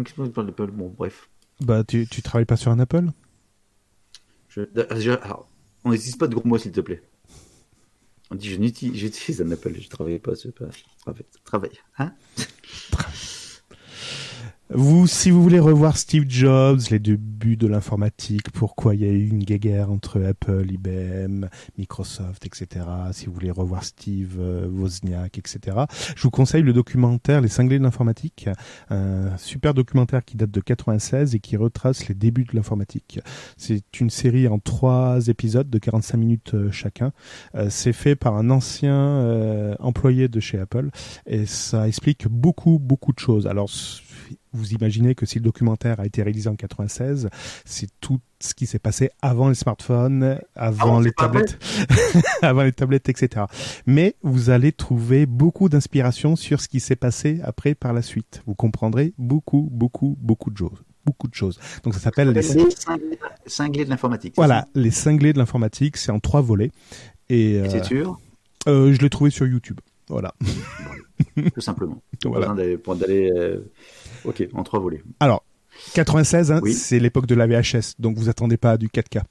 d'Apple? Bon, bref. Bah, tu, tu travailles pas sur un Apple? On n'utilise pas de gros mots, s'il te plaît. On dit, j'utilise un Apple, je travaille pas, c'est pas. Travaille. Hein? vous, si vous voulez revoir Steve Jobs, les débuts de l'informatique, pourquoi il y a eu une guerre entre Apple, IBM, Microsoft, etc. Si vous voulez revoir Steve euh, Wozniak, etc. Je vous conseille le documentaire Les cinglés de l'informatique, un super documentaire qui date de 96 et qui retrace les débuts de l'informatique. C'est une série en trois épisodes de 45 minutes euh, chacun. Euh, c'est fait par un ancien employé de chez Apple et ça explique beaucoup beaucoup de choses. Alors vous imaginez que si le documentaire a été réalisé en 96, c'est tout ce qui s'est passé avant les smartphones, avant les tablettes, avant les tablettes, etc. Mais vous allez trouver beaucoup d'inspiration sur ce qui s'est passé après par la suite. Vous comprendrez beaucoup, beaucoup, beaucoup de choses beaucoup de choses. Donc ça s'appelle les, cinglés de l'informatique. Voilà, les cinglés de l'informatique, c'est en trois volets. Et, c'est euh, sûr? euh, Je l'ai trouvé sur YouTube. Voilà. Tout simplement. Voilà. Pour d'aller euh, Ok, en trois volets. Alors, 96, hein, c'est l'époque de la VHS, donc vous attendez pas à du 4K.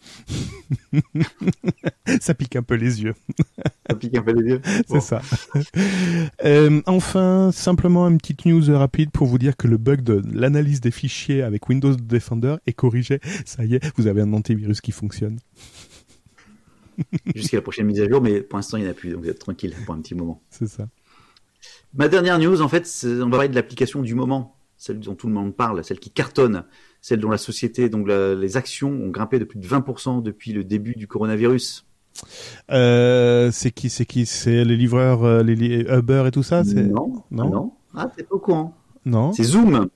ça pique un peu les yeux. ça pique un peu les yeux. C'est ça. Euh, enfin, simplement une petite news rapide pour vous dire que le bug de l'analyse des fichiers avec Windows Defender est corrigé. Ça y est, vous avez un antivirus qui fonctionne. Jusqu'à la prochaine mise à jour, mais pour l'instant il n'y en a plus, donc vous êtes tranquille pour un petit moment. C'est ça. Ma dernière news, en fait, on va parler de l'application du moment celle dont tout le monde parle, celle qui cartonne, celle dont la société, donc les actions ont grimpé de plus de 20% depuis le début du coronavirus. Euh, c'est qui, c'est qui, c'est les livreurs, euh, les Uber et tout ça, non, non, non. Ah, t'es pas au courant. Non. C'est Zoom.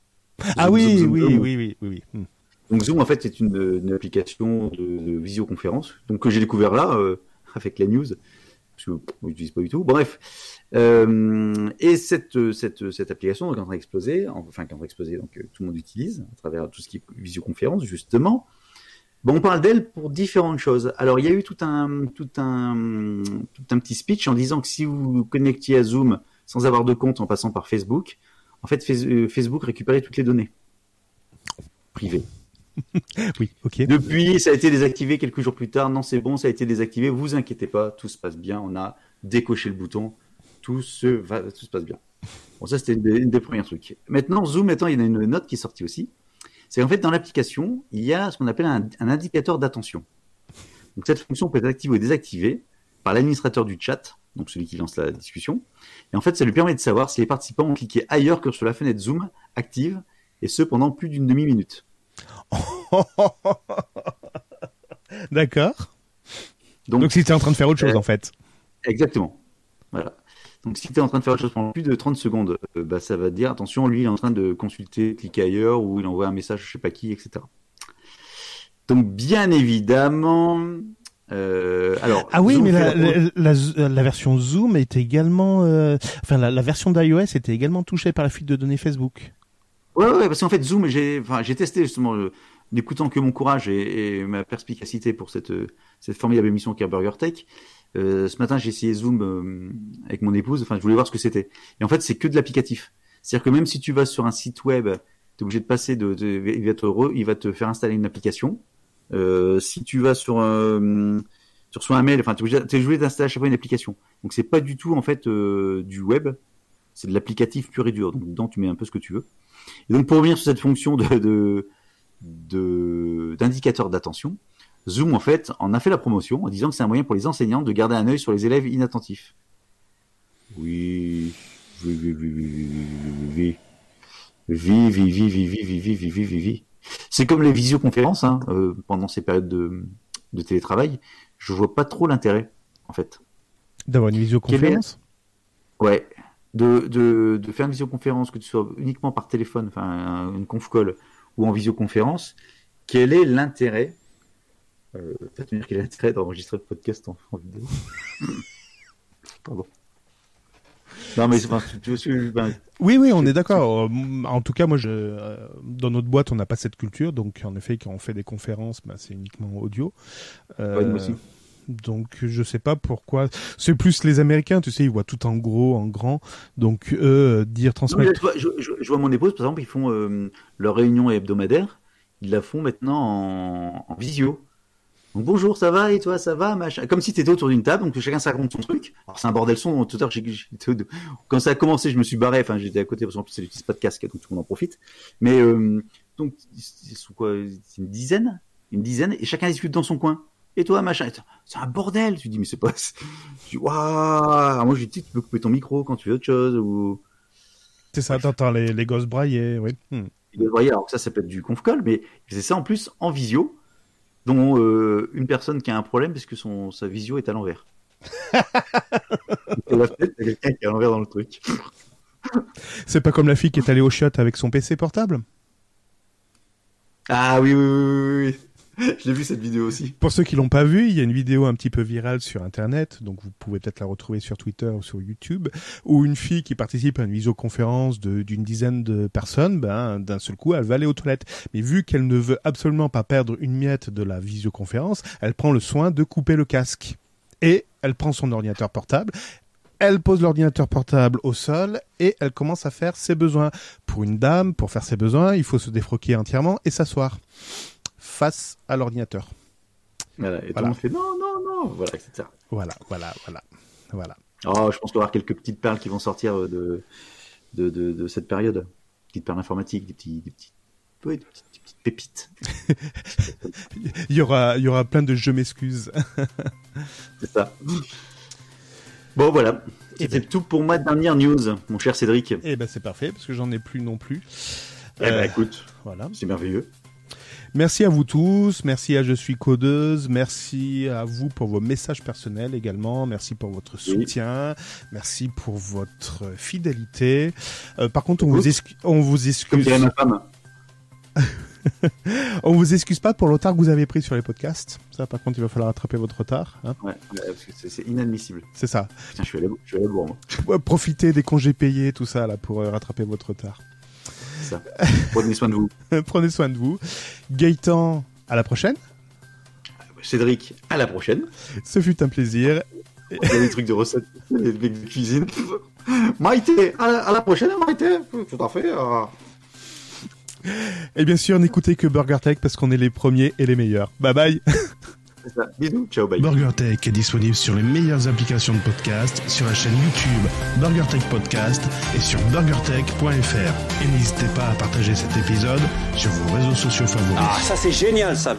Ah oui, oui, oui, oui, oui, oui, Donc Zoom, en fait, c'est une, application de, visioconférence, donc que j'ai découvert là euh, avec la news, parce que je n'utilise pas du tout. Bref, euh, et cette, application est en train d'exploser, enfin qui est en train d'exploser, donc euh, tout le monde utilise à travers tout ce qui est visioconférence justement. Bon, on parle d'elle pour différentes choses. Alors, il y a eu tout un, tout un, petit speech en disant que si vous vous connectiez à Zoom sans avoir de compte en passant par Facebook, en fait, Facebook récupérait toutes les données privées. oui, ok. Depuis, ça a été désactivé quelques jours plus tard. Non, c'est bon, ça a été désactivé. Vous inquiétez pas, tout se passe bien. On a décoché le bouton tout se, va, tout se passe bien. Bon, ça, c'était une, des premiers trucs. Maintenant, Zoom, maintenant, il y a une note qui est sortie aussi. C'est en fait, dans l'application, il y a ce qu'on appelle un, indicateur d'attention. Donc, cette fonction peut être activée ou désactivée par l'administrateur du chat, donc celui qui lance la discussion. Et en fait, ça lui permet de savoir si les participants ont cliqué ailleurs que sur la fenêtre Zoom active, et ce pendant plus d'une demi-minute. D'accord. Donc, Donc si tu es en train de faire autre chose, euh, en fait. Exactement. Voilà. Donc si tu es en train de faire autre chose pendant plus de 30 secondes, euh, bah, ça va te dire attention, lui il est en train de consulter, cliquer ailleurs ou il envoie un message je sais pas qui, etc. Donc bien évidemment, euh, alors, ah oui, mais la, version Zoom était également, enfin la, version d'iOS était également touchée par la fuite de données Facebook. Ouais, ouais, parce qu'en fait Zoom, j'ai, enfin, j'ai testé justement, n'écoutant que mon courage et, ma perspicacité pour cette, cette formidable émission qu'est Burger Tech. Euh, ce matin, j'ai essayé Zoom euh, avec mon épouse. Enfin, je voulais voir ce que c'était. Et en fait, c'est que de l'applicatif. C'est-à-dire que même si tu vas sur un site web, tu es obligé de passer de, il va te il va te faire installer une application. Euh, si tu vas sur un, sur un mail, enfin, tu es obligé d'installer à chaque fois une application. Donc, c'est pas du tout en fait du web. C'est de l'applicatif pur et dur. Donc, dedans, tu mets un peu ce que tu veux. Et donc, pour revenir sur cette fonction de d'indicateur d'attention, Zoom, en fait, en a fait la promotion en disant que c'est un moyen pour les enseignants de garder un œil sur les élèves inattentifs. Oui, oui, oui, oui, oui, oui, oui, oui, oui, oui, oui, oui, oui, C'est comme les visioconférences hein, euh, pendant ces périodes de, de télétravail. Je vois pas trop l'intérêt, en fait. D'avoir une visioconférence Ouais. De, de, de faire une visioconférence, que tu sois uniquement par téléphone, enfin une conf call ou en visioconférence, quel est l'intérêt euh, Peut-être dire qu'il a intérêt d'enregistrer le podcast en, vidéo? Pardon. Non, mais enfin, tu suivre, ben, Oui, oui, on est d'accord. Euh, En tout cas, moi, je, euh, dans notre boîte, on n'a pas cette culture. Donc, en effet, quand on fait des conférences, bah, c'est uniquement audio. Euh, Ouais, nous aussi. Donc, je sais pas pourquoi. C'est plus les Américains, tu sais, ils voient tout en gros, en grand. Donc, eux, euh, dire transmettre. je, vois, je- je- je vois mon épouse, par exemple, ils font euh, leur réunion hebdomadaire. Ils la font maintenant en, en visio. Donc bonjour, ça va? Et toi, ça va, machin. Comme si t'étais autour d'une table, donc chacun se raconte son truc. Alors c'est un bordel son. Tout à l'heure, quand ça a commencé, je me suis barré. Enfin, j'étais à côté parce qu'en plus, ils n'utilisent pas de casque, donc tout le monde en profite. Mais euh, donc, sont quoi? C'est une dizaine, une dizaine, et chacun discute dans son coin. Et toi, machin. C'est un bordel. Tu dis, mais c'est pas. Dis, waouh. Moi, je dis, tu peux couper ton micro quand tu veux autre chose ou. C'est ça, t'entends les, les gosses brailler, oui. Hmm. Devrait, alors que ça, ça peut être du conf call, mais faisait ça en plus en visio, dont euh, une personne qui a un problème parce que son, sa visio est à l'envers. La a quelqu'un qui est à l'envers dans le truc. C'est pas comme la fille qui est allée au shot avec son PC portable? Ah oui, oui, oui, oui. Je l'ai vu cette vidéo aussi. Pour ceux qui l'ont pas vu, il y a une vidéo un petit peu virale sur Internet, donc vous pouvez peut-être la retrouver sur Twitter ou sur YouTube, où une fille qui participe à une visioconférence d'une dizaine de personnes, ben, d'un seul coup, elle va aller aux toilettes. Mais vu qu'elle ne veut absolument pas perdre une miette de la visioconférence, elle prend le soin de couper le casque. Et elle prend son ordinateur portable, elle pose l'ordinateur portable au sol et elle commence à faire ses besoins. Pour une dame, pour faire ses besoins, il faut se défroquer entièrement et s'asseoir face à l'ordinateur. Voilà, et tout Voilà. le monde fait non, non, non, voilà, etc. Voilà, voilà, voilà, voilà. Oh, je pense qu'il va y avoir quelques petites perles qui vont sortir euh, de, de, de, de cette période. Petites perles informatiques, des petits, des petits, ouais, des petites, des petites pépites. Il y aura, il y aura plein de je m'excuse. C'est ça. Bon, voilà. Eh C'était ben. tout pour ma dernière news, mon cher Cédric. Eh ben c'est parfait parce que j'en ai plus non plus. Eh ben, Euh, écoute, Voilà. c'est merveilleux. Merci à vous tous, merci à Je suis codeuse, merci à vous pour vos messages personnels également, merci pour votre soutien, merci pour votre fidélité. Euh, par contre, on vous, excu- on vous excuse, dirait ma femme. on vous excuse pas pour le retard que vous avez pris sur les podcasts. Ça, par contre, il va falloir rattraper votre retard. hein. Ouais, ouais, parce que c'est- c'est inadmissible. C'est ça. Putain, je suis je bourre, moi. Profitez des congés payés, tout ça là pour euh, rattraper votre retard. C'est ça. Prenez soin de vous. Prenez soin de vous. Gaëtan, à la prochaine. Cédric, à la prochaine. Ce fut un plaisir. Il y a des trucs de recettes, des mecs de cuisine. Maïté, à la, à la prochaine, Maïté. Tout à fait. ah. Et bien sûr, n'écoutez que BurgerTech parce qu'on est les premiers et les meilleurs. Bye bye. Ça. Bisous, ciao, bye. BurgerTech est disponible sur les meilleures applications de podcast, sur la chaîne YouTube BurgerTech Podcast et sur burgertech.fr. Et n'hésitez pas à partager cet épisode sur vos réseaux sociaux favoris. Ah, ça c'est génial ça